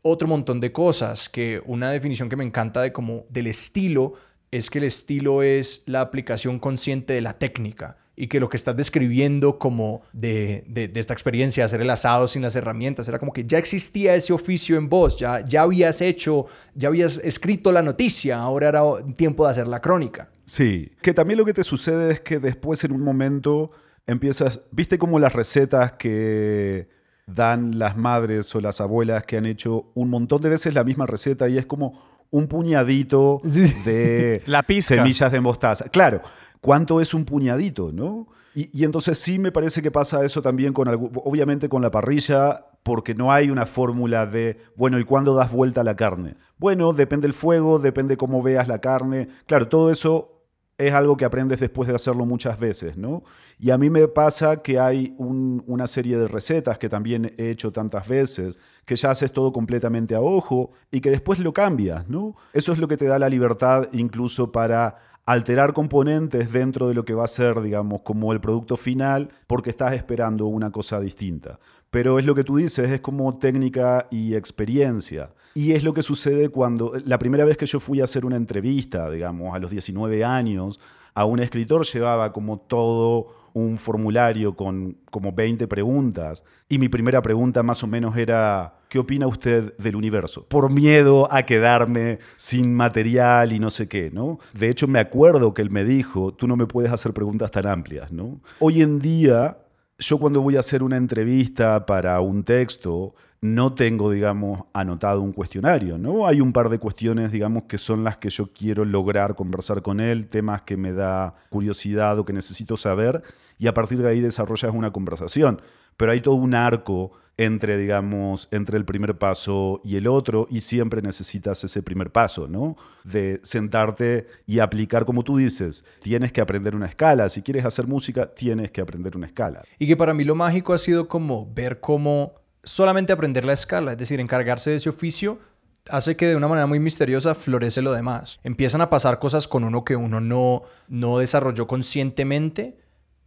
otro montón de cosas. Que una definición que me encanta de como del estilo es que el estilo es la aplicación consciente de la técnica y que lo que estás describiendo como de, de, de esta experiencia de hacer el asado sin las herramientas era como que ya existía ese oficio en vos, ya, ya habías hecho, ya habías escrito la noticia, ahora era tiempo de hacer la crónica. Sí, que también lo que te sucede es que después en un momento empiezas, viste como las recetas que dan las madres o las abuelas que han hecho un montón de veces la misma receta y es como un puñadito Sí. de *laughs* La pizca. semillas de mostaza. Claro, ¿Cuánto es un puñadito, no? Y, entonces sí me parece que pasa eso también con, obviamente con la parrilla, porque no hay una fórmula de, bueno, ¿y cuándo das vuelta a la carne? Bueno, depende el fuego, depende cómo veas la carne. Claro, todo eso es algo que aprendes después de hacerlo muchas veces, ¿no? Y a mí me pasa que hay una serie de recetas que también he hecho tantas veces, que ya haces todo completamente a ojo y que después lo cambias, ¿no? Eso es lo que te da la libertad incluso para alterar componentes dentro de lo que va a ser, digamos, como el producto final, porque estás esperando una cosa distinta. Pero es lo que tú dices, es como técnica y experiencia. Y es lo que sucede cuando, la primera vez que yo fui a hacer una entrevista, digamos, a los 19 años, a un escritor llevaba como todo un formulario con como 20 preguntas. Y mi primera pregunta más o menos era, ¿qué opina usted del universo? Por miedo a quedarme sin material y no sé qué, ¿no? De hecho, me acuerdo que él me dijo, tú no me puedes hacer preguntas tan amplias, ¿no? Hoy en día, yo cuando voy a hacer una entrevista para un texto, no tengo, digamos, anotado un cuestionario, ¿no? Hay un par de cuestiones, digamos, que son las que yo quiero lograr conversar con él, temas que me da curiosidad o que necesito saber, y a partir de ahí desarrollas una conversación. Pero hay todo un arco entre, digamos, entre el primer paso y el otro, y siempre necesitas ese primer paso, ¿no? De sentarte y aplicar, como tú dices, tienes que aprender una escala. Si quieres hacer música, tienes que aprender una escala. Y que para mí lo mágico ha sido como ver cómo solamente aprender la escala, es decir, encargarse de ese oficio, hace que de una manera muy misteriosa florece lo demás. Empiezan a pasar cosas con uno que uno no, no desarrolló conscientemente,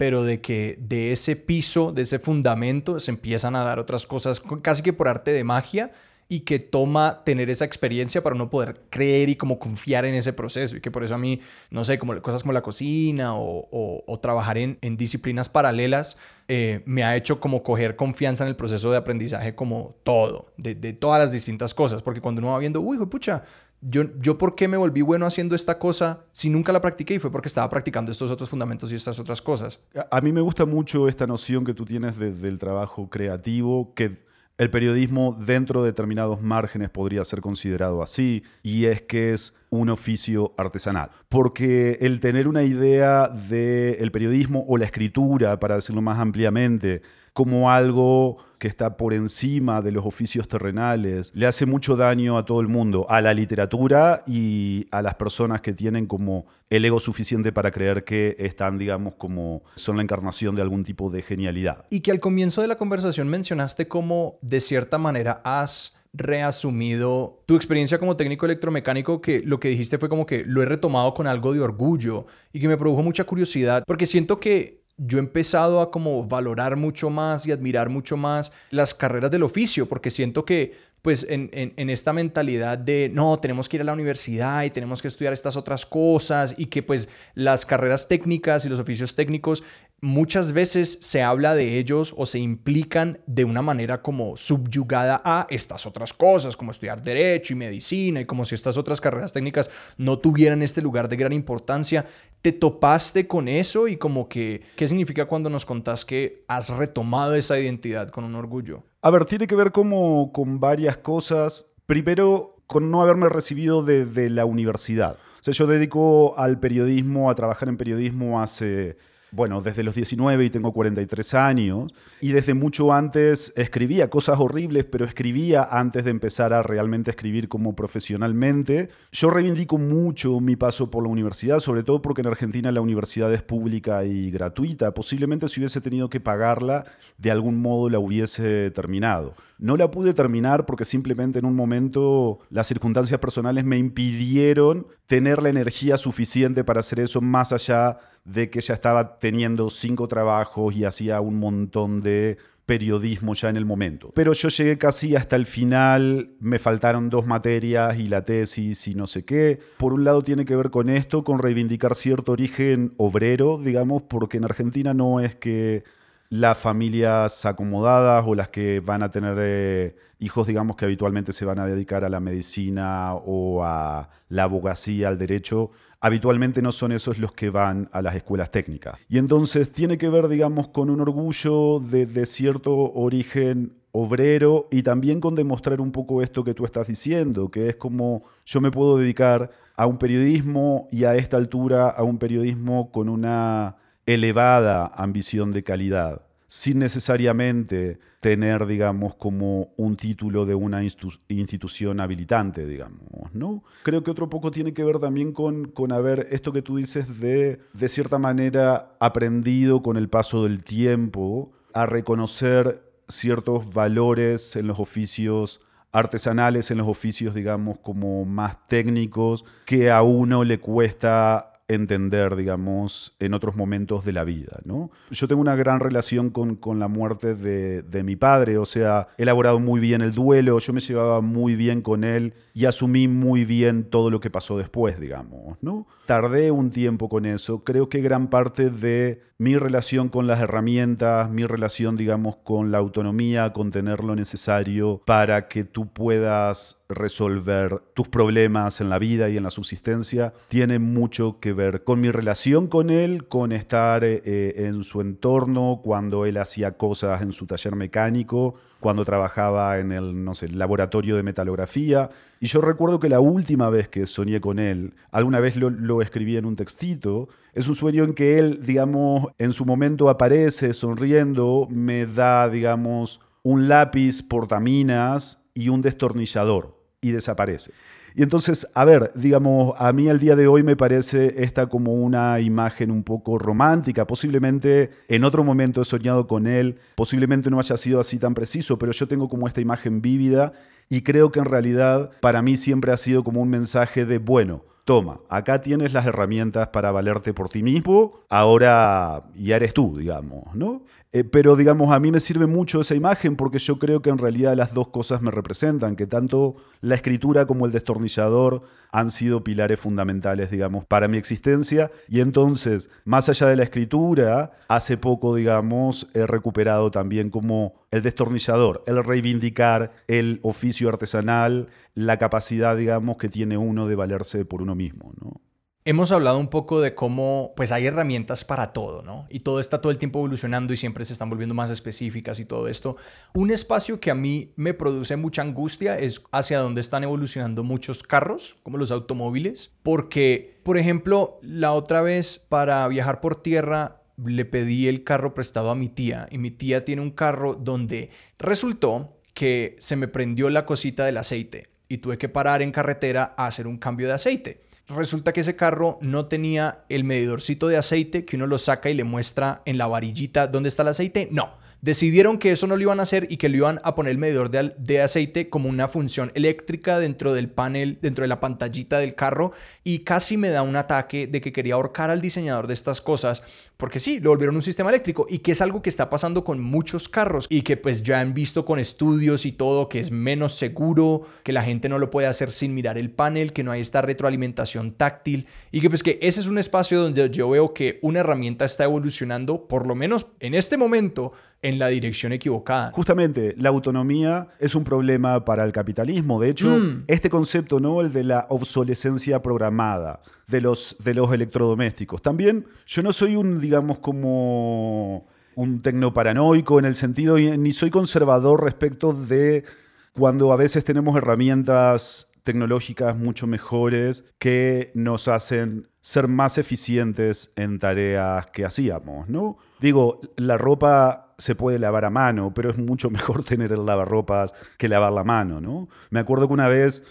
pero de que de ese piso, de ese fundamento, se empiezan a dar otras cosas casi que por arte de magia y que toma tener esa experiencia para uno poder creer y como confiar en ese proceso. Y que por eso a mí, no sé, como cosas como la cocina o, trabajar en, disciplinas paralelas eh, me ha hecho como coger confianza en el proceso de aprendizaje como todo, de, todas las distintas cosas. Porque cuando uno va viendo, uy, pucha, yo, yo por qué me volví bueno haciendo esta cosa si nunca la practiqué y fue porque estaba practicando estos otros fundamentos y estas otras cosas. A mí me gusta mucho esta noción que tú tienes del trabajo creativo, que el periodismo dentro de determinados márgenes podría ser considerado así, y es que es un oficio artesanal. Porque el tener una idea del periodismo o la escritura, para decirlo más ampliamente, como algo que está por encima de los oficios terrenales, le hace mucho daño a todo el mundo, a la literatura y a las personas que tienen como el ego suficiente para creer que están, digamos, como son la encarnación de algún tipo de genialidad. Y que al comienzo de la conversación mencionaste cómo, de cierta manera, has reasumido tu experiencia como técnico electromecánico, que lo que dijiste fue como que lo he retomado con algo de orgullo y que me produjo mucha curiosidad, porque siento que yo he empezado a como valorar mucho más y admirar mucho más las carreras del oficio, porque siento que pues en, en, esta mentalidad de no, tenemos que ir a la universidad y tenemos que estudiar estas otras cosas y que pues las carreras técnicas y los oficios técnicos muchas veces se habla de ellos o se implican de una manera como subyugada a estas otras cosas, como estudiar derecho y medicina y como si estas otras carreras técnicas no tuvieran este lugar de gran importancia. ¿Te topaste con eso y como que qué significa cuando nos contás que has retomado esa identidad con un orgullo? A ver, tiene que ver como con varias cosas. Primero, con no haberme recibido de, la universidad. O sea, yo dedico al periodismo, a trabajar en periodismo hace bueno, desde los 19 y tengo 43 años, y desde mucho antes escribía cosas horribles, pero escribía antes de empezar a realmente escribir como profesionalmente. Yo reivindico mucho mi paso por la universidad, sobre todo porque en Argentina la universidad es pública y gratuita. Posiblemente si hubiese tenido que pagarla, de algún modo la hubiese terminado. No la pude terminar porque simplemente en un momento las circunstancias personales me impidieron tener la energía suficiente para hacer eso más allá de que ya estaba teniendo cinco trabajos y hacía un montón de periodismo ya en el momento. Pero yo llegué casi hasta el final, me faltaron dos materias y la tesis y no sé qué. Por un lado tiene que ver con esto, con reivindicar cierto origen obrero, digamos, porque en Argentina no es que las familias acomodadas o las que van a tener eh, hijos, digamos, que habitualmente se van a dedicar a la medicina o a la abogacía, al derecho, habitualmente no son esos los que van a las escuelas técnicas. Y entonces tiene que ver, digamos, con un orgullo de, de cierto origen obrero y también con demostrar un poco esto que tú estás diciendo, que es como yo me puedo dedicar a un periodismo y a esta altura a un periodismo con una elevada ambición de calidad, sin necesariamente tener, digamos, como un título de una institución habilitante, digamos, ¿no? Creo que otro poco tiene que ver también con, con haber, esto que tú dices, de, de cierta manera aprendido con el paso del tiempo a reconocer ciertos valores en los oficios artesanales, en los oficios, digamos, como más técnicos, que a uno le cuesta entender, digamos, en otros momentos de la vida. ¿no? Yo tengo una gran relación con, con la muerte de, de, mi padre, o sea, he elaborado muy bien el duelo, yo me llevaba muy bien con él y asumí muy bien todo lo que pasó después, digamos. ¿no? Tardé un tiempo con eso, creo que gran parte de mi relación con las herramientas, mi relación, digamos, con la autonomía, con tener lo necesario para que tú puedas resolver tus problemas en la vida y en la subsistencia, tiene mucho que ver con mi relación con él, con estar eh, eh, en su entorno, cuando él hacía cosas en su taller mecánico, cuando trabajaba en el, no sé, laboratorio de metalografía. Y yo recuerdo que la última vez que soñé con él, alguna vez lo, lo, escribí en un textito, es un sueño en que él, digamos, en su momento aparece sonriendo, me da, digamos, un lápiz portaminas y un destornillador y desaparece. Y entonces, a ver, digamos, a mí al día de hoy me parece esta como una imagen un poco romántica. Posiblemente en otro momento he soñado con él, posiblemente no haya sido así tan preciso, pero yo tengo como esta imagen vívida y creo que en realidad para mí siempre ha sido como un mensaje de, bueno, toma, acá tienes las herramientas para valerte por ti mismo, ahora ya eres tú, digamos, ¿no? Eh, pero digamos, a mí me sirve mucho esa imagen porque yo creo que en realidad las dos cosas me representan, que tanto la escritura como el destornillador han sido pilares fundamentales, digamos, para mi existencia. Y entonces, más allá de la escritura, hace poco, digamos, he recuperado también como el destornillador, el reivindicar el oficio artesanal, la capacidad, digamos, que tiene uno de valerse por uno mismo, ¿no? Hemos hablado un poco de cómo pues hay herramientas para todo, ¿no? Y todo está todo el tiempo evolucionando y siempre se están volviendo más específicas y todo esto. Un espacio que a mí me produce mucha angustia es hacia dónde están evolucionando muchos carros, como los automóviles, porque, por ejemplo, la otra vez para viajar por tierra le pedí el carro prestado a mi tía y mi tía tiene un carro donde resultó que se me prendió la cosita del aceite y tuve que parar en carretera a hacer un cambio de aceite resulta que ese carro no tenía el medidorcito de aceite que uno lo saca y le muestra en la varillita dónde está el aceite. No, decidieron que eso no lo iban a hacer y que lo iban a poner el medidor de, aceite como una función eléctrica dentro del panel, dentro de la pantallita del carro. Y casi me da un ataque de que quería ahorcar al diseñador de estas cosas porque sí, lo volvieron un sistema eléctrico y que es algo que está pasando con muchos carros y que pues ya han visto con estudios y todo que es menos seguro, que la gente no lo puede hacer sin mirar el panel, que no hay esta retroalimentación táctil y que pues que ese es un espacio donde yo veo que una herramienta está evolucionando, por lo menos en este momento, en la dirección equivocada. Justamente, la autonomía es un problema para el capitalismo. De hecho, mm. este concepto, ¿no? El de la obsolescencia programada de los, de los electrodomésticos. También, yo no soy un, digamos, como un tecnoparanoico en el sentido, ni soy conservador respecto de cuando a veces tenemos herramientas tecnológicas mucho mejores que nos hacen ser más eficientes en tareas que hacíamos, ¿no? Digo, la ropa se puede lavar a mano, pero es mucho *laughs* mejor tener el lavarropas que lavar la mano, ¿no? Me acuerdo que una vez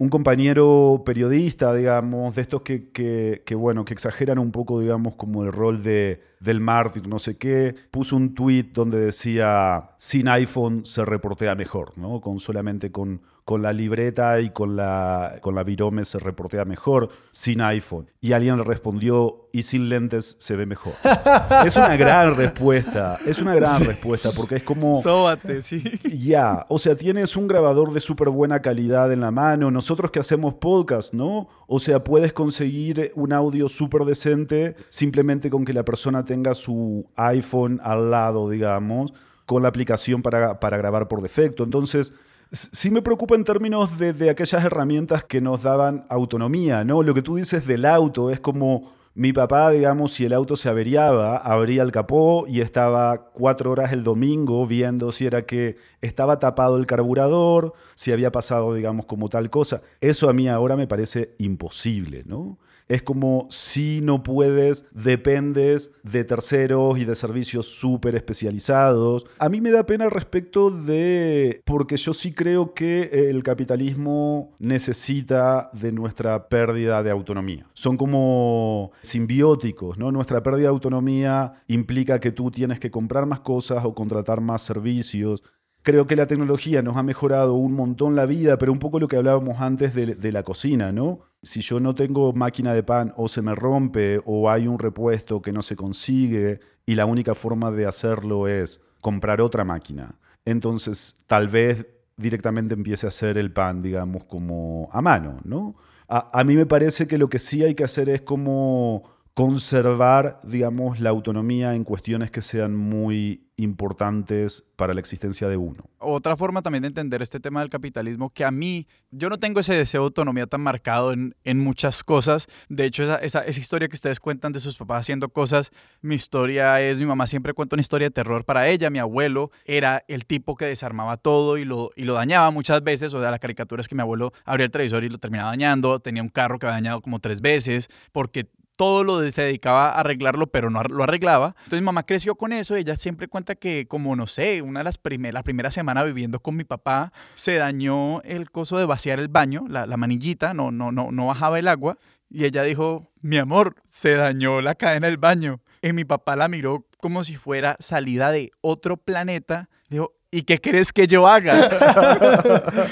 un compañero periodista, digamos, de estos que, que, bueno, que exageran un poco, digamos, como el rol de, del mártir, no sé qué, puso un tweet donde decía, sin iPhone se reportea mejor, ¿no? Con solamente con, con la libreta y con la, con la virome se reportea mejor, sin iPhone. Y alguien le respondió, y sin lentes se ve mejor. *laughs* es una gran respuesta, es una gran respuesta, porque es como... Sóbate, sí. Ya, o sea, tienes un grabador de súper buena calidad en la mano, nosotros que hacemos podcast, ¿no? O sea, puedes conseguir un audio súper decente simplemente con que la persona tenga su iPhone al lado, digamos, con la aplicación para, para grabar por defecto. Entonces Sí me preocupa en términos de, aquellas herramientas que nos daban autonomía, ¿no? Lo que tú dices del auto es como Mi papá, digamos, si el auto se averiaba, abría el capó y estaba cuatro horas el domingo viendo si era que estaba tapado el carburador, si había pasado, digamos, como tal cosa. Eso a mí ahora me parece imposible, ¿no? Es como si no puedes, dependes de terceros y de servicios súper especializados. A mí me da pena respecto de, porque yo sí creo que el capitalismo necesita de nuestra pérdida de autonomía. Son como simbióticos, ¿no? Nuestra pérdida de autonomía implica que tú tienes que comprar más cosas o contratar más servicios. Creo que la tecnología nos ha mejorado un montón la vida, pero un poco lo que hablábamos antes de, la cocina, ¿no? Si yo no tengo máquina de pan o se me rompe o hay un repuesto que no se consigue y la única forma de hacerlo es comprar otra máquina, entonces tal vez directamente empiece a hacer el pan, digamos, como a mano, ¿no? A, a mí me parece que lo que sí hay que hacer es como conservar, digamos, la autonomía en cuestiones que sean muy importantes para la existencia de uno. Otra forma también de entender este tema del capitalismo, que a mí, yo no tengo ese deseo de autonomía tan marcado en, en muchas cosas. De hecho, esa, esa, esa, historia que ustedes cuentan de sus papás haciendo cosas, mi historia es, mi mamá siempre cuenta una historia de terror para ella. Mi abuelo era el tipo que desarmaba todo y lo, y lo dañaba muchas veces. O sea, la caricatura es que mi abuelo abría el televisor y lo terminaba dañando. Tenía un carro que había dañado como tres veces porque todo lo se dedicaba a arreglarlo, pero no lo arreglaba. Entonces mi mamá creció con eso. Ella siempre cuenta que, como no sé, una de las primeras, la primera semana viviendo con mi papá, se dañó el coso de vaciar el baño, la, la manillita, no, no, no, no bajaba el agua. Y ella dijo, mi amor, se dañó la cadena del baño. Y mi papá la miró como si fuera salida de otro planeta. Dijo, ¿Y qué crees que yo haga? *laughs*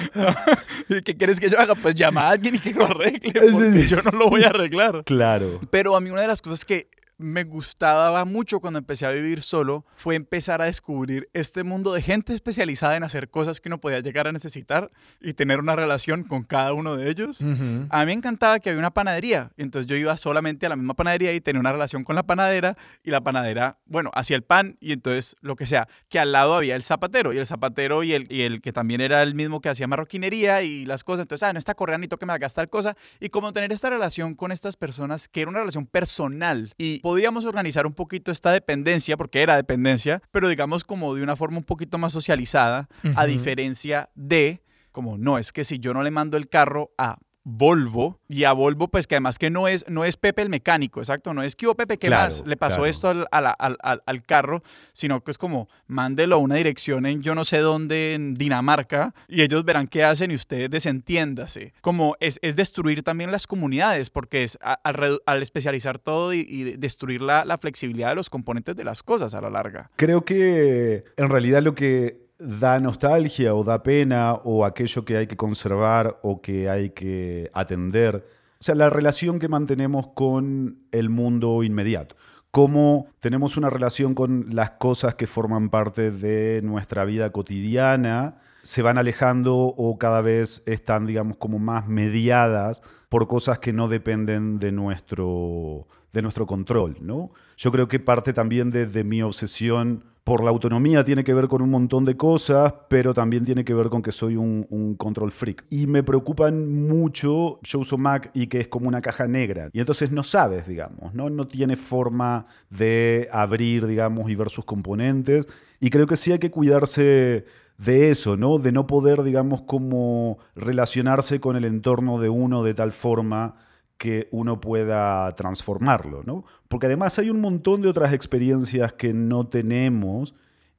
¿Y qué crees que yo haga? Pues llama a alguien y que lo arregle, porque yo no lo voy a arreglar. Claro. Pero a mí una de las cosas que me gustaba mucho cuando empecé a vivir solo fue empezar a descubrir este mundo de gente especializada en hacer cosas que uno podía llegar a necesitar y tener una relación con cada uno de ellos. Uh -huh. A mí me encantaba que había una panadería, entonces yo iba solamente a la misma panadería y tenía una relación con la panadera y la panadera, bueno, hacía el pan y entonces lo que sea, que al lado había el zapatero y el zapatero y el, y el que también era el mismo que hacía marroquinería y las cosas, entonces, ah, no está correanito que me hagas tal cosa y como tener esta relación con estas personas que era una relación personal y podíamos organizar un poquito esta dependencia, porque era dependencia, pero digamos como de una forma un poquito más socializada, uh -huh. a diferencia de, como no, es que si yo no le mando el carro a Volvo. Y a Volvo pues que además que no es no es Pepe el mecánico exacto no es que hubo Pepe qué claro, más le pasó claro. esto al, al, al, al, carro sino que es como mándelo a una dirección en yo no sé dónde en Dinamarca y ellos verán qué hacen y ustedes desentiéndase. Como es, es destruir también las comunidades porque es al, al especializar todo y, y destruir la, la flexibilidad de los componentes de las cosas a la larga. Creo que en realidad lo que da nostalgia o da pena o aquello que hay que conservar o que hay que atender. O sea, la relación que mantenemos con el mundo inmediato. Cómo tenemos una relación con las cosas que forman parte de nuestra vida cotidiana, se van alejando o cada vez están, digamos, como más mediadas por cosas que no dependen de nuestro, de nuestro control, ¿no? Yo creo que parte también de, de mi obsesión por la autonomía tiene que ver con un montón de cosas, pero también tiene que ver con que soy un, control freak. Y me preocupan mucho, yo uso Mac y que es como una caja negra. Y entonces no sabes, digamos, ¿no? No tiene forma de abrir, digamos, y ver sus componentes. Y creo que sí hay que cuidarse de eso, ¿no? De no poder, digamos, como relacionarse con el entorno de uno de tal forma que uno pueda transformarlo, ¿no? Porque además hay un montón de otras experiencias que no tenemos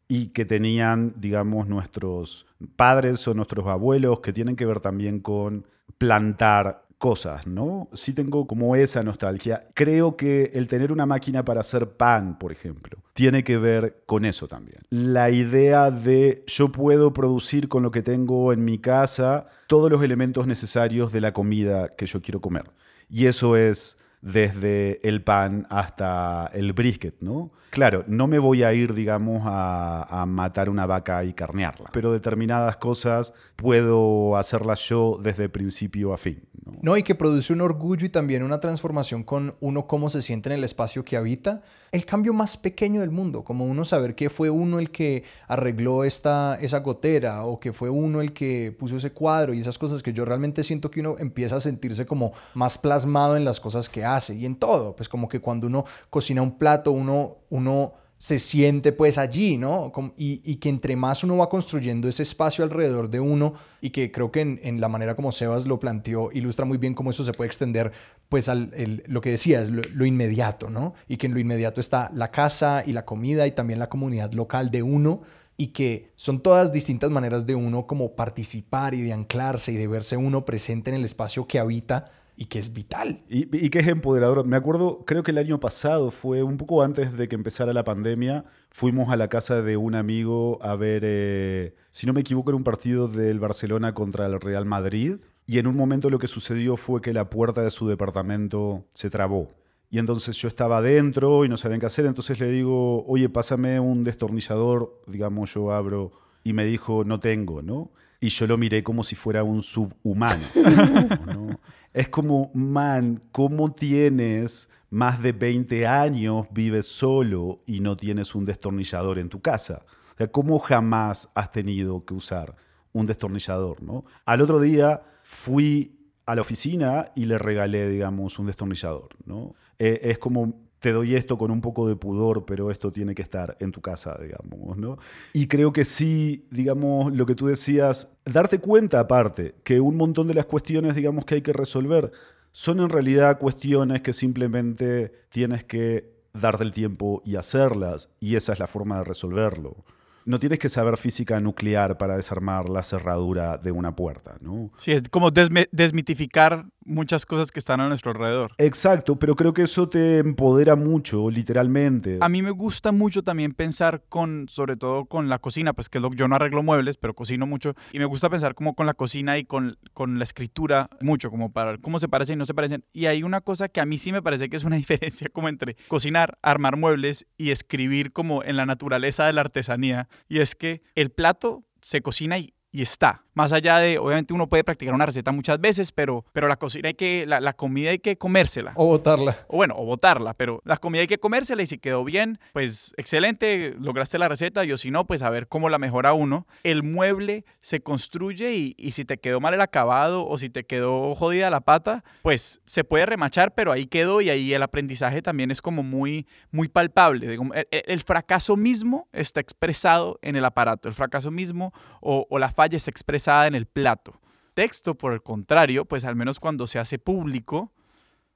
y que tenían, digamos, nuestros padres o nuestros abuelos, que tienen que ver también con plantar cosas, ¿no? Sí tengo como esa nostalgia. Creo que el tener una máquina para hacer pan, por ejemplo, tiene que ver con eso también. La idea de yo puedo producir con lo que tengo en mi casa todos los elementos necesarios de la comida que yo quiero comer. Y eso es desde el pan hasta el brisket, ¿no? Claro, no me voy a ir, digamos, a, a, matar una vaca y carnearla, pero determinadas cosas puedo hacerlas yo desde principio a fin. ¿no? y que produce un orgullo y también una transformación con uno cómo se siente en el espacio que habita. El cambio más pequeño del mundo, como uno saber que fue uno el que arregló esta, esa gotera o que fue uno el que puso ese cuadro y esas cosas que yo realmente siento que uno empieza a sentirse como más plasmado en las cosas que hace y en todo. Pues como que cuando uno cocina un plato, uno, uno se siente pues allí, ¿no? Y, que entre más uno va construyendo ese espacio alrededor de uno y que creo que en, la manera como Sebas lo planteó ilustra muy bien cómo eso se puede extender pues al lo que decías, lo, inmediato, ¿no? Y que en lo inmediato está la casa y la comida y también la comunidad local de uno y que son todas distintas maneras de uno como participar y de anclarse y de verse uno presente en el espacio que habita y que es vital. Y, que es empoderador. Me acuerdo, creo que el año pasado fue un poco antes de que empezara la pandemia, fuimos a la casa de un amigo a ver, eh, si no me equivoco, era un partido del Barcelona contra el Real Madrid. Y en un momento lo que sucedió fue que la puerta de su departamento se trabó. Y entonces yo estaba adentro y no sabían qué hacer. Entonces le digo, oye, pásame un destornillador. Digamos, yo abro. Y me dijo, no tengo, ¿no? Y yo lo miré como si fuera un subhumano. *laughs* ¿no? Es como, man, ¿cómo tienes más de 20 años, vives solo y no tienes un destornillador en tu casa? O sea, ¿cómo jamás has tenido que usar un destornillador? ¿no? Al otro día fui a la oficina y le regalé, digamos, un destornillador. ¿no? Eh, es como te doy esto con un poco de pudor, pero esto tiene que estar en tu casa, digamos, ¿no? Y creo que sí, digamos, lo que tú decías, darte cuenta aparte que un montón de las cuestiones, digamos, que hay que resolver son en realidad cuestiones que simplemente tienes que darte el tiempo y hacerlas, y esa es la forma de resolverlo no tienes que saber física nuclear para desarmar la cerradura de una puerta, ¿no? Sí, es como desmitificar muchas cosas que están a nuestro alrededor. Exacto, pero creo que eso te empodera mucho, literalmente. A mí me gusta mucho también pensar con, sobre todo con la cocina, pues que yo no arreglo muebles, pero cocino mucho, y me gusta pensar como con la cocina y con, con la escritura mucho, como para cómo se parecen y no se parecen. Y hay una cosa que a mí sí me parece que es una *laughs* diferencia como entre cocinar, armar muebles y escribir como en la naturaleza de la artesanía y es que el plato se cocina y, y está. Más allá de, obviamente uno puede practicar una receta muchas veces, pero, pero la cocina hay que, la, comida hay que comérsela. O botarla. O bueno, o botarla, pero la comida hay que comérsela y si quedó bien, pues excelente, lograste la receta, y o si no, pues a ver cómo la mejora uno. El mueble se construye y, y si te quedó mal el acabado o si te quedó jodida la pata, pues se puede remachar, pero ahí quedó y ahí el aprendizaje también es como muy, muy palpable. El, el fracaso mismo está expresado en el aparato, el fracaso mismo o, o la falla está expresada en el plato. Texto, por el contrario, pues al menos cuando se hace público,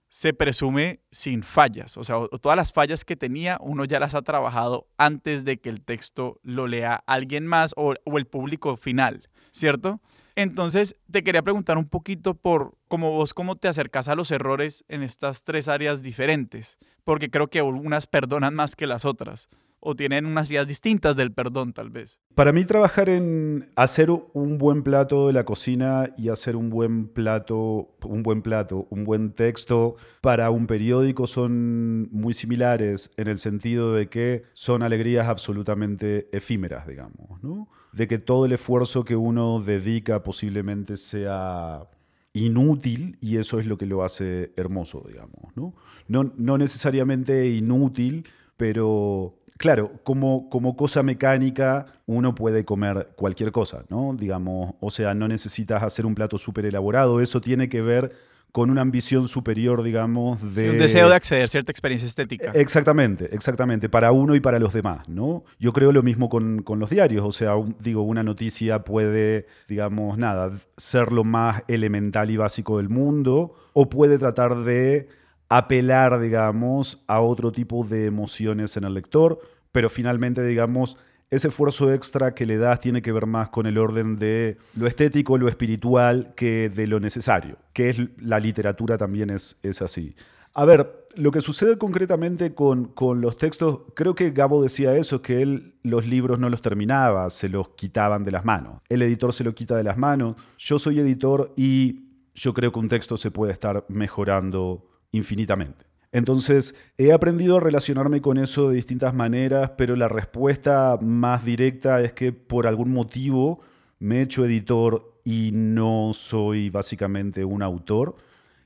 se presume sin fallas. O sea, todas las fallas que tenía, uno ya las ha trabajado antes de que el texto lo lea alguien más o, el público final, ¿cierto? Entonces, te quería preguntar un poquito por cómo vos, cómo te acercas a los errores en estas tres áreas diferentes, porque creo que unas perdonan más que las otras o tienen unas ideas distintas del perdón tal vez. Para mí trabajar en hacer un buen plato de la cocina y hacer un buen plato, un buen plato, un buen texto para un periódico son muy similares en el sentido de que son alegrías absolutamente efímeras, digamos, ¿no? De que todo el esfuerzo que uno dedica posiblemente sea inútil y eso es lo que lo hace hermoso, digamos, ¿no? No, no necesariamente inútil, pero Claro, como, como cosa mecánica, uno puede comer cualquier cosa, ¿no? Digamos, o sea, no necesitas hacer un plato súper elaborado, eso tiene que ver con una ambición superior, digamos, de... un deseo de acceder a cierta experiencia estética. Exactamente, exactamente, para uno y para los demás, ¿no? Yo creo lo mismo con, los diarios, o sea, digo, una noticia puede, digamos, nada, ser lo más elemental y básico del mundo, o puede tratar de apelar, digamos, a otro tipo de emociones en el lector, pero finalmente, digamos, ese esfuerzo extra que le das tiene que ver más con el orden de lo estético, lo espiritual, que de lo necesario, que es la literatura también es, es así. A ver, lo que sucede concretamente con, con, los textos, creo que Gabo decía eso, que él los libros no los terminaba, se los quitaban de las manos. El editor se lo quita de las manos. Yo soy editor y yo creo que un texto se puede estar mejorando infinitamente. Entonces, he aprendido a relacionarme con eso de distintas maneras, pero la respuesta más directa es que por algún motivo me he hecho editor y no soy básicamente un autor.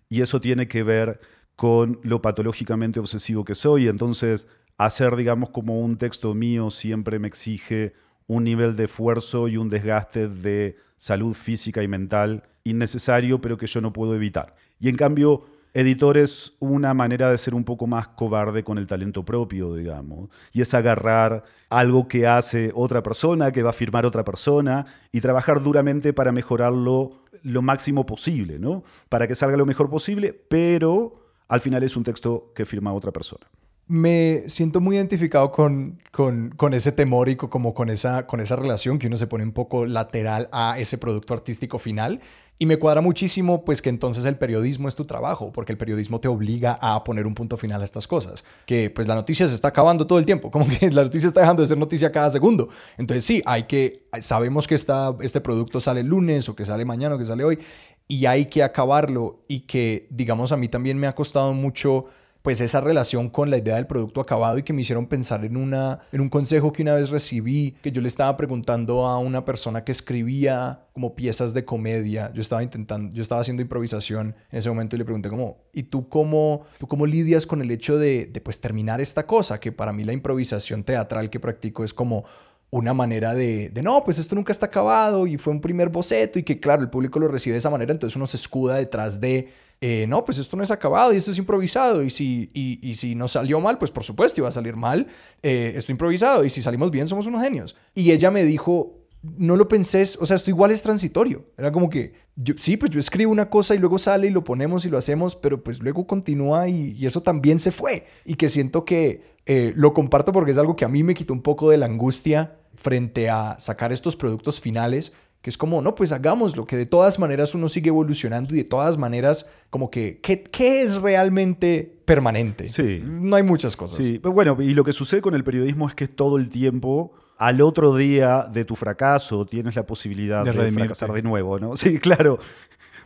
Y eso tiene que ver con lo patológicamente obsesivo que soy. Entonces, hacer, digamos, como un texto mío siempre me exige un nivel de esfuerzo y un desgaste de salud física y mental innecesario, pero que yo no puedo evitar. Y en cambio, editor es una manera de ser un poco más cobarde con el talento propio, digamos. Y es agarrar algo que hace otra persona, que va a firmar otra persona, y trabajar duramente para mejorarlo lo máximo posible, ¿no? Para que salga lo mejor posible, pero al final es un texto que firma otra persona me siento muy identificado con, con, ese temor y como con esa, con esa relación que uno se pone un poco lateral a ese producto artístico final. Y me cuadra muchísimo pues que entonces el periodismo es tu trabajo, porque el periodismo te obliga a poner un punto final a estas cosas. Que pues la noticia se está acabando todo el tiempo, *laughs* como que la noticia está dejando de ser noticia cada segundo. Entonces sí, hay que, sabemos que está, este producto sale el lunes o que sale mañana o que sale hoy y hay que acabarlo y que digamos a mí también me ha costado mucho pues esa relación con la idea del producto acabado y que me hicieron pensar en, una, en un consejo que una vez recibí, que yo le estaba preguntando a una persona que escribía como piezas de comedia. Yo estaba intentando, yo estaba haciendo improvisación en ese momento y le pregunté como, ¿y tú cómo, tú cómo lidias con el hecho de, de pues terminar esta cosa? Que para mí la improvisación teatral que practico es como una manera de, de, no, pues esto nunca está acabado y fue un primer boceto y que claro, el público lo recibe de esa manera, entonces uno se escuda detrás de eh, no, pues esto no es acabado y esto es improvisado. Y si, y, salió mal, pues por supuesto iba a salir mal. Eh, esto improvisado. Y si salimos bien, somos unos genios. Y ella me dijo, no lo pensé, o sea, esto igual es transitorio. Era como que, yo, sí, pues yo escribo una cosa y luego sale y lo ponemos y lo hacemos, pero pues luego continúa y, eso también se fue. Y que siento que eh, lo comparto porque es algo que a mí me quitó un poco de la angustia frente a sacar estos productos finales que es como, no, pues hagámoslo, que de todas maneras uno sigue evolucionando y de todas maneras, como que, ¿qué, qué es realmente permanente? Sí. No hay muchas cosas. Sí, pero bueno, y lo que sucede con el periodismo es que todo el tiempo al otro día de tu fracaso tienes la posibilidad de, fracasar de nuevo, ¿no? Sí, claro.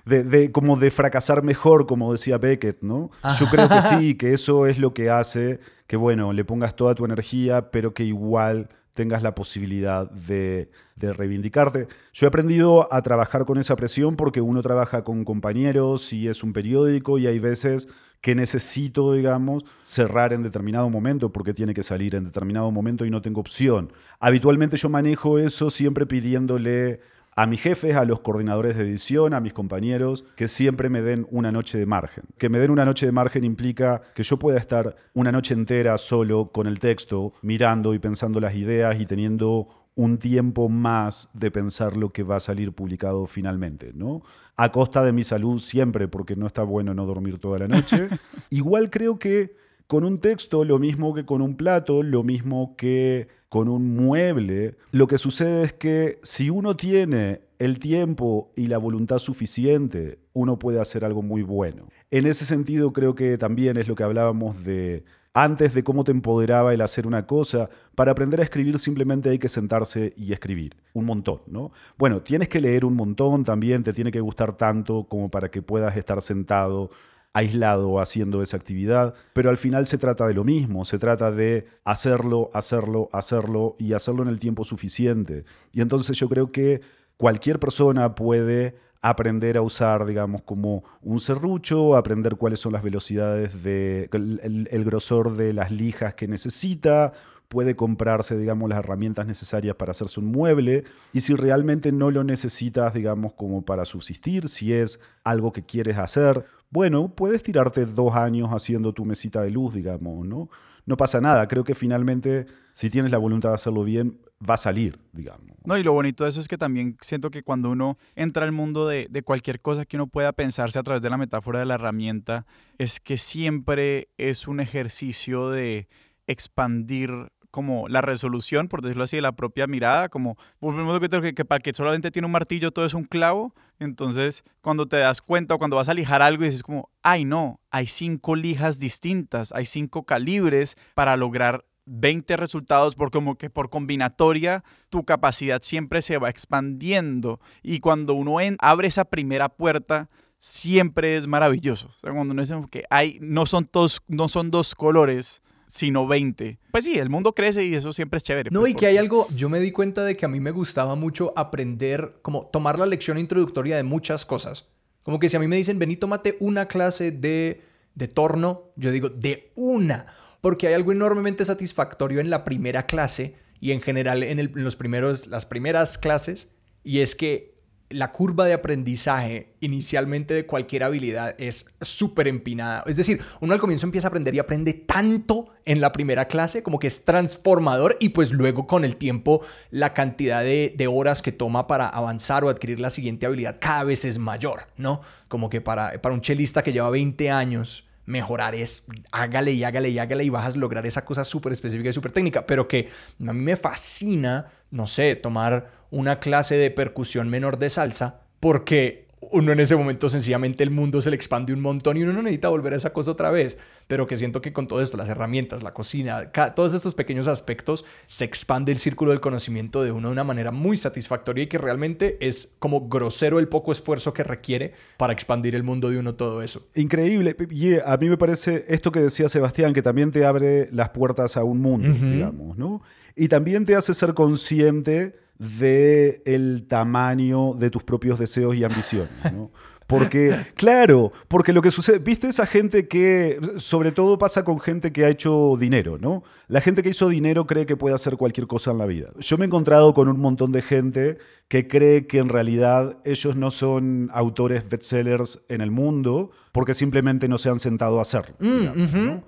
De, como de fracasar mejor, como decía Beckett, ¿no? Yo creo que sí, que eso es lo que hace que, bueno, le pongas toda tu energía, pero que igual tengas la posibilidad de, reivindicarte. Yo he aprendido a trabajar con esa presión porque uno trabaja con compañeros y es un periódico y hay veces que necesito, digamos, cerrar en determinado momento porque tiene que salir en determinado momento y no tengo opción. Habitualmente yo manejo eso siempre pidiéndole a mis jefes, a los coordinadores de edición, a mis compañeros, que siempre me den una noche de margen. Que me den una noche de margen implica que yo pueda estar una noche entera solo con el texto, mirando y pensando las ideas y teniendo un tiempo más de pensar lo que va a salir publicado finalmente, ¿no? A costa de mi salud siempre, porque no está bueno no dormir toda la noche. *laughs* Igual creo que con un texto, lo mismo que con un plato, lo mismo que con un mueble, lo que sucede es que si uno tiene el tiempo y la voluntad suficiente, uno puede hacer algo muy bueno. En ese sentido creo que también es lo que hablábamos de antes de cómo te empoderaba el hacer una cosa, para aprender a escribir simplemente hay que sentarse y escribir, un montón, ¿no? Bueno, tienes que leer un montón también, te tiene que gustar tanto como para que puedas estar sentado aislado haciendo esa actividad, pero al final se trata de lo mismo, se trata de hacerlo, hacerlo, hacerlo y hacerlo en el tiempo suficiente. Y entonces yo creo que cualquier persona puede aprender a usar, digamos, como un serrucho, aprender cuáles son las velocidades de el, grosor de las lijas que necesita, puede comprarse, digamos, las herramientas necesarias para hacerse un mueble y si realmente no lo necesitas, digamos, como para subsistir, si es algo que quieres hacer, bueno, puedes tirarte dos años haciendo tu mesita de luz, digamos, ¿no? No pasa nada. Creo que finalmente, si tienes la voluntad de hacerlo bien, va a salir, digamos. No, y lo bonito de eso es que también siento que cuando uno entra al mundo de, cualquier cosa que uno pueda pensarse a través de la metáfora de la herramienta, es que siempre es un ejercicio de expandir como la resolución, por decirlo así, de la propia mirada, como volvemos a que, que para que solamente tiene un martillo todo es un clavo, entonces cuando te das cuenta o cuando vas a lijar algo y dices como, ay no, hay cinco lijas distintas, hay cinco calibres para lograr 20 resultados por como que por combinatoria tu capacidad siempre se va expandiendo y cuando uno abre esa primera puerta siempre es maravilloso. O sea, cuando uno dice que hay no son no son dos colores, sino 20. Pues sí, el mundo crece y eso siempre es chévere. No, pues, y que hay algo, yo me di cuenta de que a mí me gustaba mucho aprender, como tomar la lección introductoria de muchas cosas. Como que si a mí me dicen, vení, tómate una clase de, de torno, yo digo, de una. Porque hay algo enormemente satisfactorio en la primera clase y en general en, el- en los primeros, las primeras clases. Y es que la curva de aprendizaje inicialmente de cualquier habilidad es súper empinada. Es decir, uno al comienzo empieza a aprender y aprende tanto en la primera clase como que es transformador y pues luego con el tiempo la cantidad de, horas que toma para avanzar o adquirir la siguiente habilidad cada vez es mayor, ¿no? Como que para, para un chelista que lleva 20 años mejorar es hágale y hágale y hágale y vas a lograr esa cosa súper específica y súper técnica, pero que a mí me fascina, no sé, tomar una clase de percusión menor de salsa porque uno en ese momento sencillamente el mundo se le expande un montón y uno no necesita volver a esa cosa otra vez, pero que siento que con todo esto, las herramientas, la cocina, todos estos pequeños aspectos, se expande el círculo del conocimiento de uno de una manera muy satisfactoria y que realmente es como grosero el poco esfuerzo que requiere para expandir el mundo de uno todo eso. Increíble. Y eh, a mí me parece esto que decía Sebastián, que también te abre las puertas a un mundo, digamos, ¿no? Y también te hace ser consciente de el tamaño de tus propios deseos y ambiciones, ¿no? Porque, *laughs* claro, porque lo que sucede, viste esa gente que, sobre todo pasa con gente que ha hecho dinero, ¿no? La gente que hizo dinero cree que puede hacer cualquier cosa en la vida. Yo me he encontrado con un montón de gente que cree que en realidad ellos no son autores bestsellers en el mundo porque simplemente no se han sentado a hacerlo. digamos, ¿no?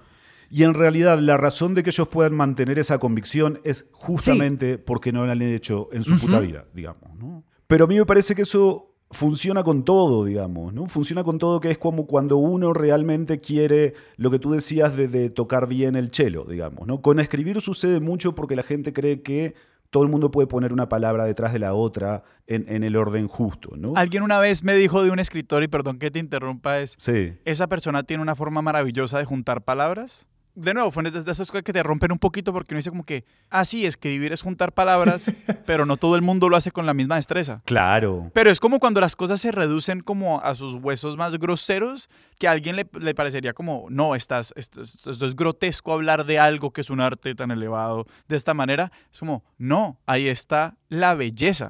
Y en realidad la razón de que ellos puedan mantener esa convicción es justamente porque no la han hecho en su puta vida, digamos. ¿no? Pero a mí me parece que eso funciona con todo, digamos, ¿no? Funciona con todo que es como cuando uno realmente quiere lo que tú decías de, de tocar bien el chelo, digamos, ¿no? Con escribir sucede mucho porque la gente cree que todo el mundo puede poner una palabra detrás de la otra en, en el orden justo, ¿no? Alguien una vez me dijo de un escritor, y perdón que te interrumpa, es, Sí. esa persona tiene una forma maravillosa de juntar palabras. De nuevo, fue de esas cosas que te rompen un poquito porque uno dice como que, ah, sí, escribir es juntar palabras, *laughs* pero no todo el mundo lo hace con la misma destreza. Claro. Pero es como cuando las cosas se reducen como a sus huesos más groseros, que a alguien le, le parecería como, no, estás, esto, es grotesco hablar de algo que es un arte tan elevado de esta manera. Es como, no, ahí está la belleza.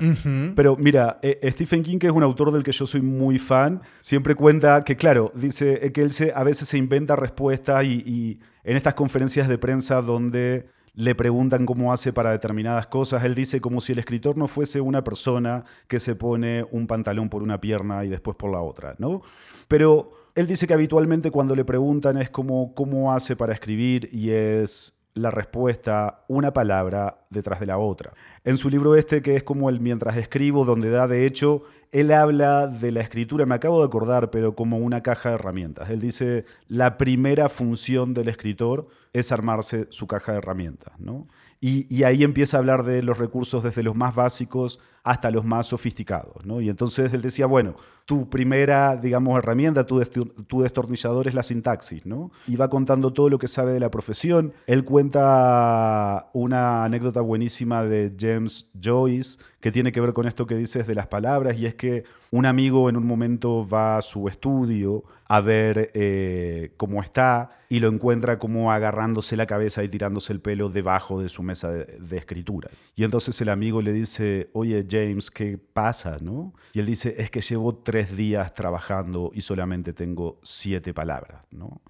Pero mira, eh, Stephen King, que es un autor del que yo soy muy fan, siempre cuenta que, claro, dice eh, que él se, a veces se inventa respuestas y, y en estas conferencias de prensa donde le preguntan cómo hace para determinadas cosas, él dice como si el escritor no fuese una persona que se pone un pantalón por una pierna y después por la otra, ¿no? Pero él dice que habitualmente cuando le preguntan es como cómo hace para escribir y es la respuesta una palabra detrás de la otra. En su libro este, que es como el Mientras escribo, donde da de hecho, él habla de la escritura, me acabo de acordar, pero como una caja de herramientas. Él dice, la primera función del escritor es armarse su caja de herramientas, ¿no? Y, y ahí empieza a hablar de los recursos desde los más básicos hasta los más sofisticados, ¿no? Y entonces él decía, bueno, tu primera, digamos, herramienta, tu, tu destornillador es la sintaxis, ¿no? Y va contando todo lo que sabe de la profesión. Él cuenta una anécdota buenísima de James Joyce que tiene que ver con esto que dices de las palabras, y es que un amigo en un momento va a su estudio a ver eh, cómo está y lo encuentra como agarrándose la cabeza y tirándose el pelo debajo de su mesa de, de escritura. Y entonces el amigo le dice, oye James, ¿qué pasa? ¿no? Y él dice, es que llevo tres días trabajando y solamente tengo siete palabras. ¿no?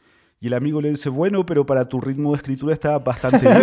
Y el amigo le dice, bueno, pero para tu ritmo de escritura está bastante bien.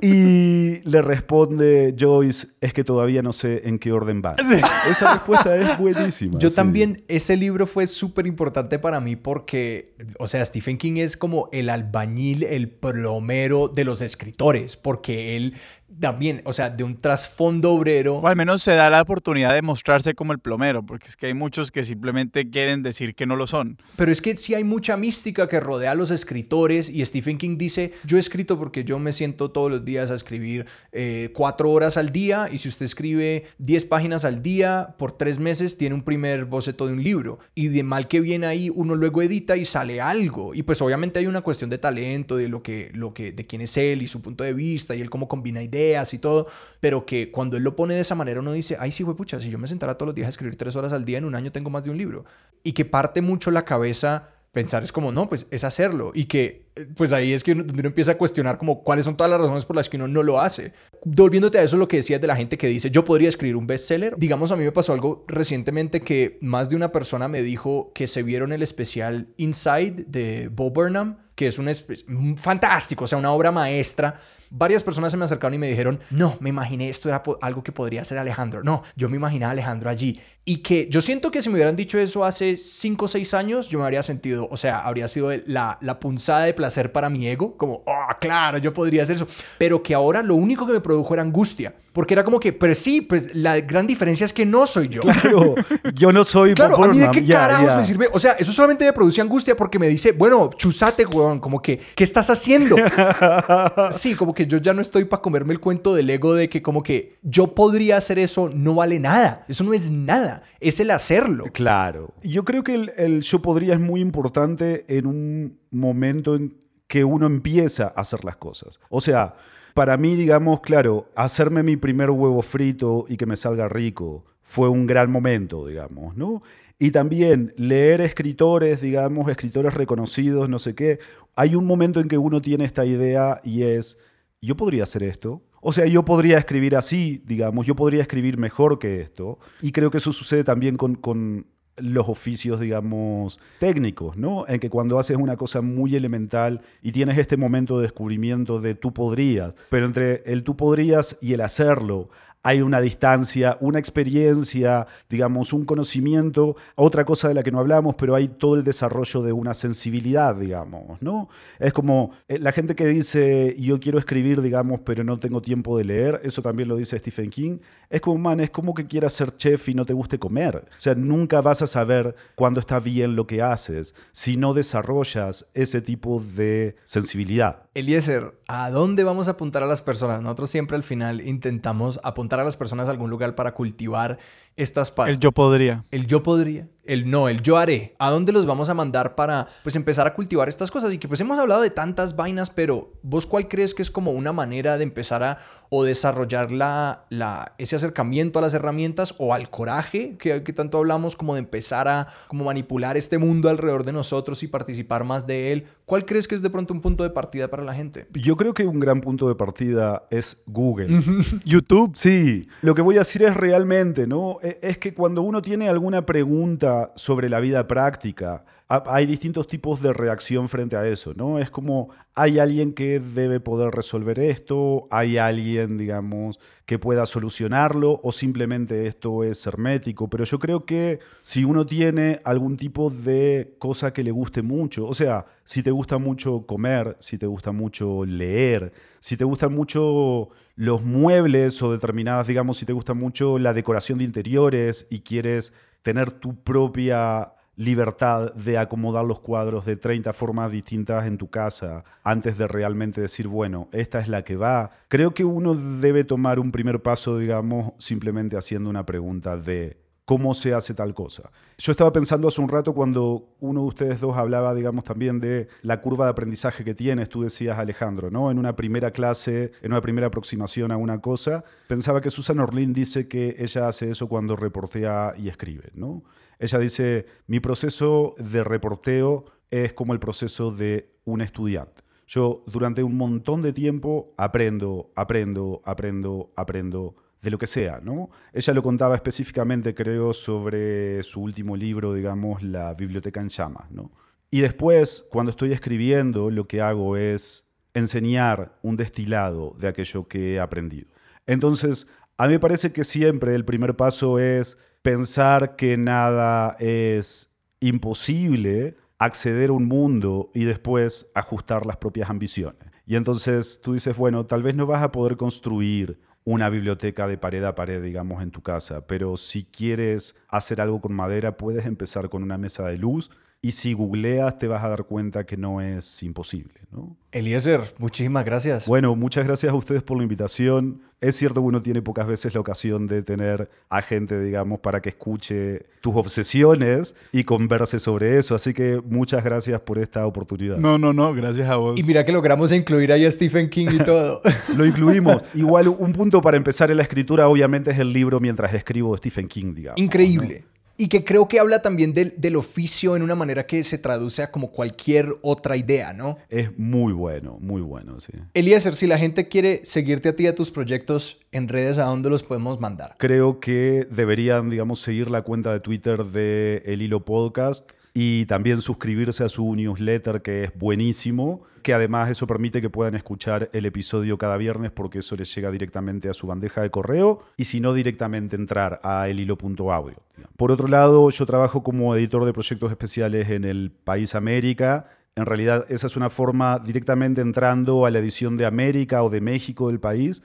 *laughs* y le responde Joyce, es que todavía no sé en qué orden va. *laughs* Esa respuesta es buenísima. Yo sí. también, ese libro fue súper importante para mí porque, o sea, Stephen King es como el albañil, el plomero de los escritores, porque él también, o sea, de un trasfondo obrero. O al menos se da la oportunidad de mostrarse como el plomero, porque es que hay muchos que simplemente quieren decir que no lo son. Pero es que sí hay mucha mística que rodea a los escritores y Stephen King dice, yo he escrito porque yo me siento todos los días a escribir eh, cuatro horas al día y si usted escribe 10 páginas al día por tres meses tiene un primer boceto de un libro y de mal que viene ahí uno luego edita y sale algo y pues obviamente hay una cuestión de talento, de lo que, lo que, de quién es él y su punto de vista y él cómo combina ideas y todo, pero que cuando él lo pone de esa manera uno dice, ay sí, pucha, si yo me sentara todos los días a escribir tres horas al día en un año tengo más de un libro y que parte mucho la cabeza pensar es como, no, pues es hacerlo. Y que pues ahí es que uno, empieza a cuestionar como cuáles son todas las razones por las que uno no lo hace. Volviéndote a eso, lo que decías de la gente que dice, yo podría escribir un bestseller. Digamos, a mí me pasó algo recientemente que más de una persona me dijo que se vieron el especial Inside de Bo Burnham que es un, fantástico, o sea, una obra maestra. Varias personas se me acercaron y me dijeron, no, me imaginé esto era algo que podría ser Alejandro. No, yo me imaginaba Alejandro allí. Y que yo siento que si me hubieran dicho eso hace 5 o 6 años, yo me habría sentido, o sea, habría sido la, la punzada de placer para mi ego, como, oh, claro, yo podría hacer eso. Pero que ahora lo único que me produjo era angustia. Porque era como que, pero sí, pues la gran diferencia es que no soy yo. Claro, yo no soy Claro, a mí de qué carajos me sirve. O sea, eso solamente me produce angustia porque me dice, bueno, chusate, weón, como que, ¿qué estás haciendo? *laughs* sí, como que yo ya no estoy para comerme el cuento del ego de que como que yo podría hacer eso, no vale nada. Eso no es nada, es el hacerlo. Claro. Yo creo que el, el yo podría es muy importante en un momento en que uno empieza a hacer las cosas. O sea, para mí, digamos, claro, hacerme mi primer huevo frito y que me salga rico fue un gran momento, digamos, ¿no? Y también leer escritores, digamos, escritores reconocidos, no sé qué. Hay un momento en que uno tiene esta idea y es, yo podría hacer esto. O sea, yo podría escribir así, digamos, yo podría escribir mejor que esto. Y creo que eso sucede también con, los oficios, digamos, técnicos, ¿no? En que cuando haces una cosa muy elemental y tienes este momento de descubrimiento de tú podrías, pero entre el tú podrías y el hacerlo hay una distancia, una experiencia, digamos, un conocimiento, otra cosa de la que no hablamos, pero hay todo el desarrollo de una sensibilidad, digamos, ¿no? Es como eh, la gente que dice, yo quiero escribir, digamos, pero no tengo tiempo de leer, eso también lo dice Stephen King, es como, man, es como que quieras ser chef y no te guste comer. O sea, nunca vas a saber cuándo está bien lo que haces si no desarrollas ese tipo de sensibilidad. Eliezer, ¿a dónde vamos a apuntar a las personas? Nosotros siempre al final intentamos apuntar a las personas a algún lugar para cultivar estas partes. El yo podría. El yo podría el no, el yo haré, ¿a dónde los vamos a mandar para pues empezar a cultivar estas cosas? Y que pues hemos hablado de tantas vainas, pero vos cuál crees que es como una manera de empezar a o desarrollar la, la, ese acercamiento a las herramientas o al coraje que, que tanto hablamos como de empezar a como manipular este mundo alrededor de nosotros y participar más de él? ¿Cuál crees que es de pronto un punto de partida para la gente? Yo creo que un gran punto de partida es Google. *laughs* YouTube. Sí, lo que voy a decir es realmente, ¿no? E, es que cuando uno tiene alguna pregunta sobre la vida práctica, hay distintos tipos de reacción frente a eso, ¿no? Es como hay alguien que debe poder resolver esto, hay alguien, digamos, que pueda solucionarlo o simplemente esto es hermético, pero yo creo que si uno tiene algún tipo de cosa que le guste mucho, o sea, si te gusta mucho comer, si te gusta mucho leer, si te gustan mucho los muebles o determinadas, digamos, si te gusta mucho la decoración de interiores y quieres tener tu propia libertad de acomodar los cuadros de 30 formas distintas en tu casa antes de realmente decir, bueno, esta es la que va. Creo que uno debe tomar un primer paso, digamos, simplemente haciendo una pregunta de cómo se hace tal cosa. Yo estaba pensando hace un rato cuando uno de ustedes dos hablaba, digamos, también de la curva de aprendizaje que tienes, tú decías, Alejandro, ¿no? En una primera clase, en una primera aproximación a una cosa, pensaba que Susan Orlin dice que ella hace eso cuando reportea y escribe, ¿no? Ella dice, mi proceso de reporteo es como el proceso de un estudiante. Yo durante un montón de tiempo aprendo, aprendo, aprendo, aprendo de lo que sea, ¿no? Ella lo contaba específicamente, creo, sobre su último libro, digamos, La Biblioteca en Llamas, ¿no? Y después, cuando estoy escribiendo, lo que hago es enseñar un destilado de aquello que he aprendido. Entonces, a mí me parece que siempre el primer paso es pensar que nada es imposible, acceder a un mundo y después ajustar las propias ambiciones. Y entonces tú dices, bueno, tal vez no vas a poder construir una biblioteca de pared a pared, digamos, en tu casa, pero si quieres hacer algo con madera, puedes empezar con una mesa de luz y si googleas te vas a dar cuenta que no es imposible. ¿no? Eliezer, muchísimas gracias. Bueno, muchas gracias a ustedes por la invitación. Es cierto que uno tiene pocas veces la ocasión de tener a gente, digamos, para que escuche tus obsesiones y converse sobre eso. Así que muchas gracias por esta oportunidad. No, no, no, gracias a vos. Y mira que logramos incluir ahí a Stephen King y todo. *laughs* Lo incluimos. Igual un punto para empezar en la escritura obviamente es el libro mientras escribo Stephen King, digamos. Increíble. Y que creo que habla también del, del oficio en una manera que se traduce a como cualquier otra idea, ¿no? Es muy bueno, muy bueno, sí. Eliezer, si la gente quiere seguirte a ti y a tus proyectos en redes, ¿a dónde los podemos mandar? Creo que deberían, digamos, seguir la cuenta de Twitter de El Hilo Podcast y también suscribirse a su newsletter que es buenísimo, que además eso permite que puedan escuchar el episodio cada viernes porque eso les llega directamente a su bandeja de correo y si no directamente entrar a elhilo.audio. Por otro lado, yo trabajo como editor de proyectos especiales en el País América. En realidad esa es una forma directamente entrando a la edición de América o de México del país.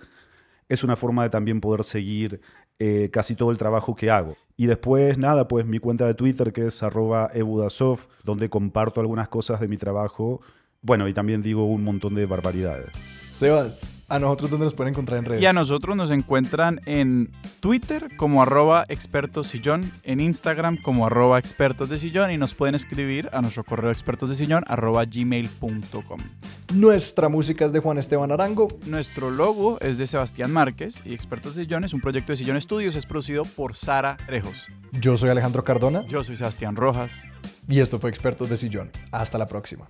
Es una forma de también poder seguir eh, casi todo el trabajo que hago. Y después, nada, pues mi cuenta de Twitter que es arroba donde comparto algunas cosas de mi trabajo. Bueno, y también digo un montón de barbaridades. Sebas, ¿a nosotros dónde nos pueden encontrar en redes? Y a nosotros nos encuentran en Twitter como arroba expertos sillón, en Instagram como arroba expertos de sillón y nos pueden escribir a nuestro correo expertos de sillón arroba gmail.com. Nuestra música es de Juan Esteban Arango. Nuestro logo es de Sebastián Márquez y Expertos de Sillón es un proyecto de Sillón Estudios, es producido por Sara Trejos. Yo soy Alejandro Cardona Yo soy Sebastián Rojas. y esto fue Expertos de Sillón. Hasta la próxima.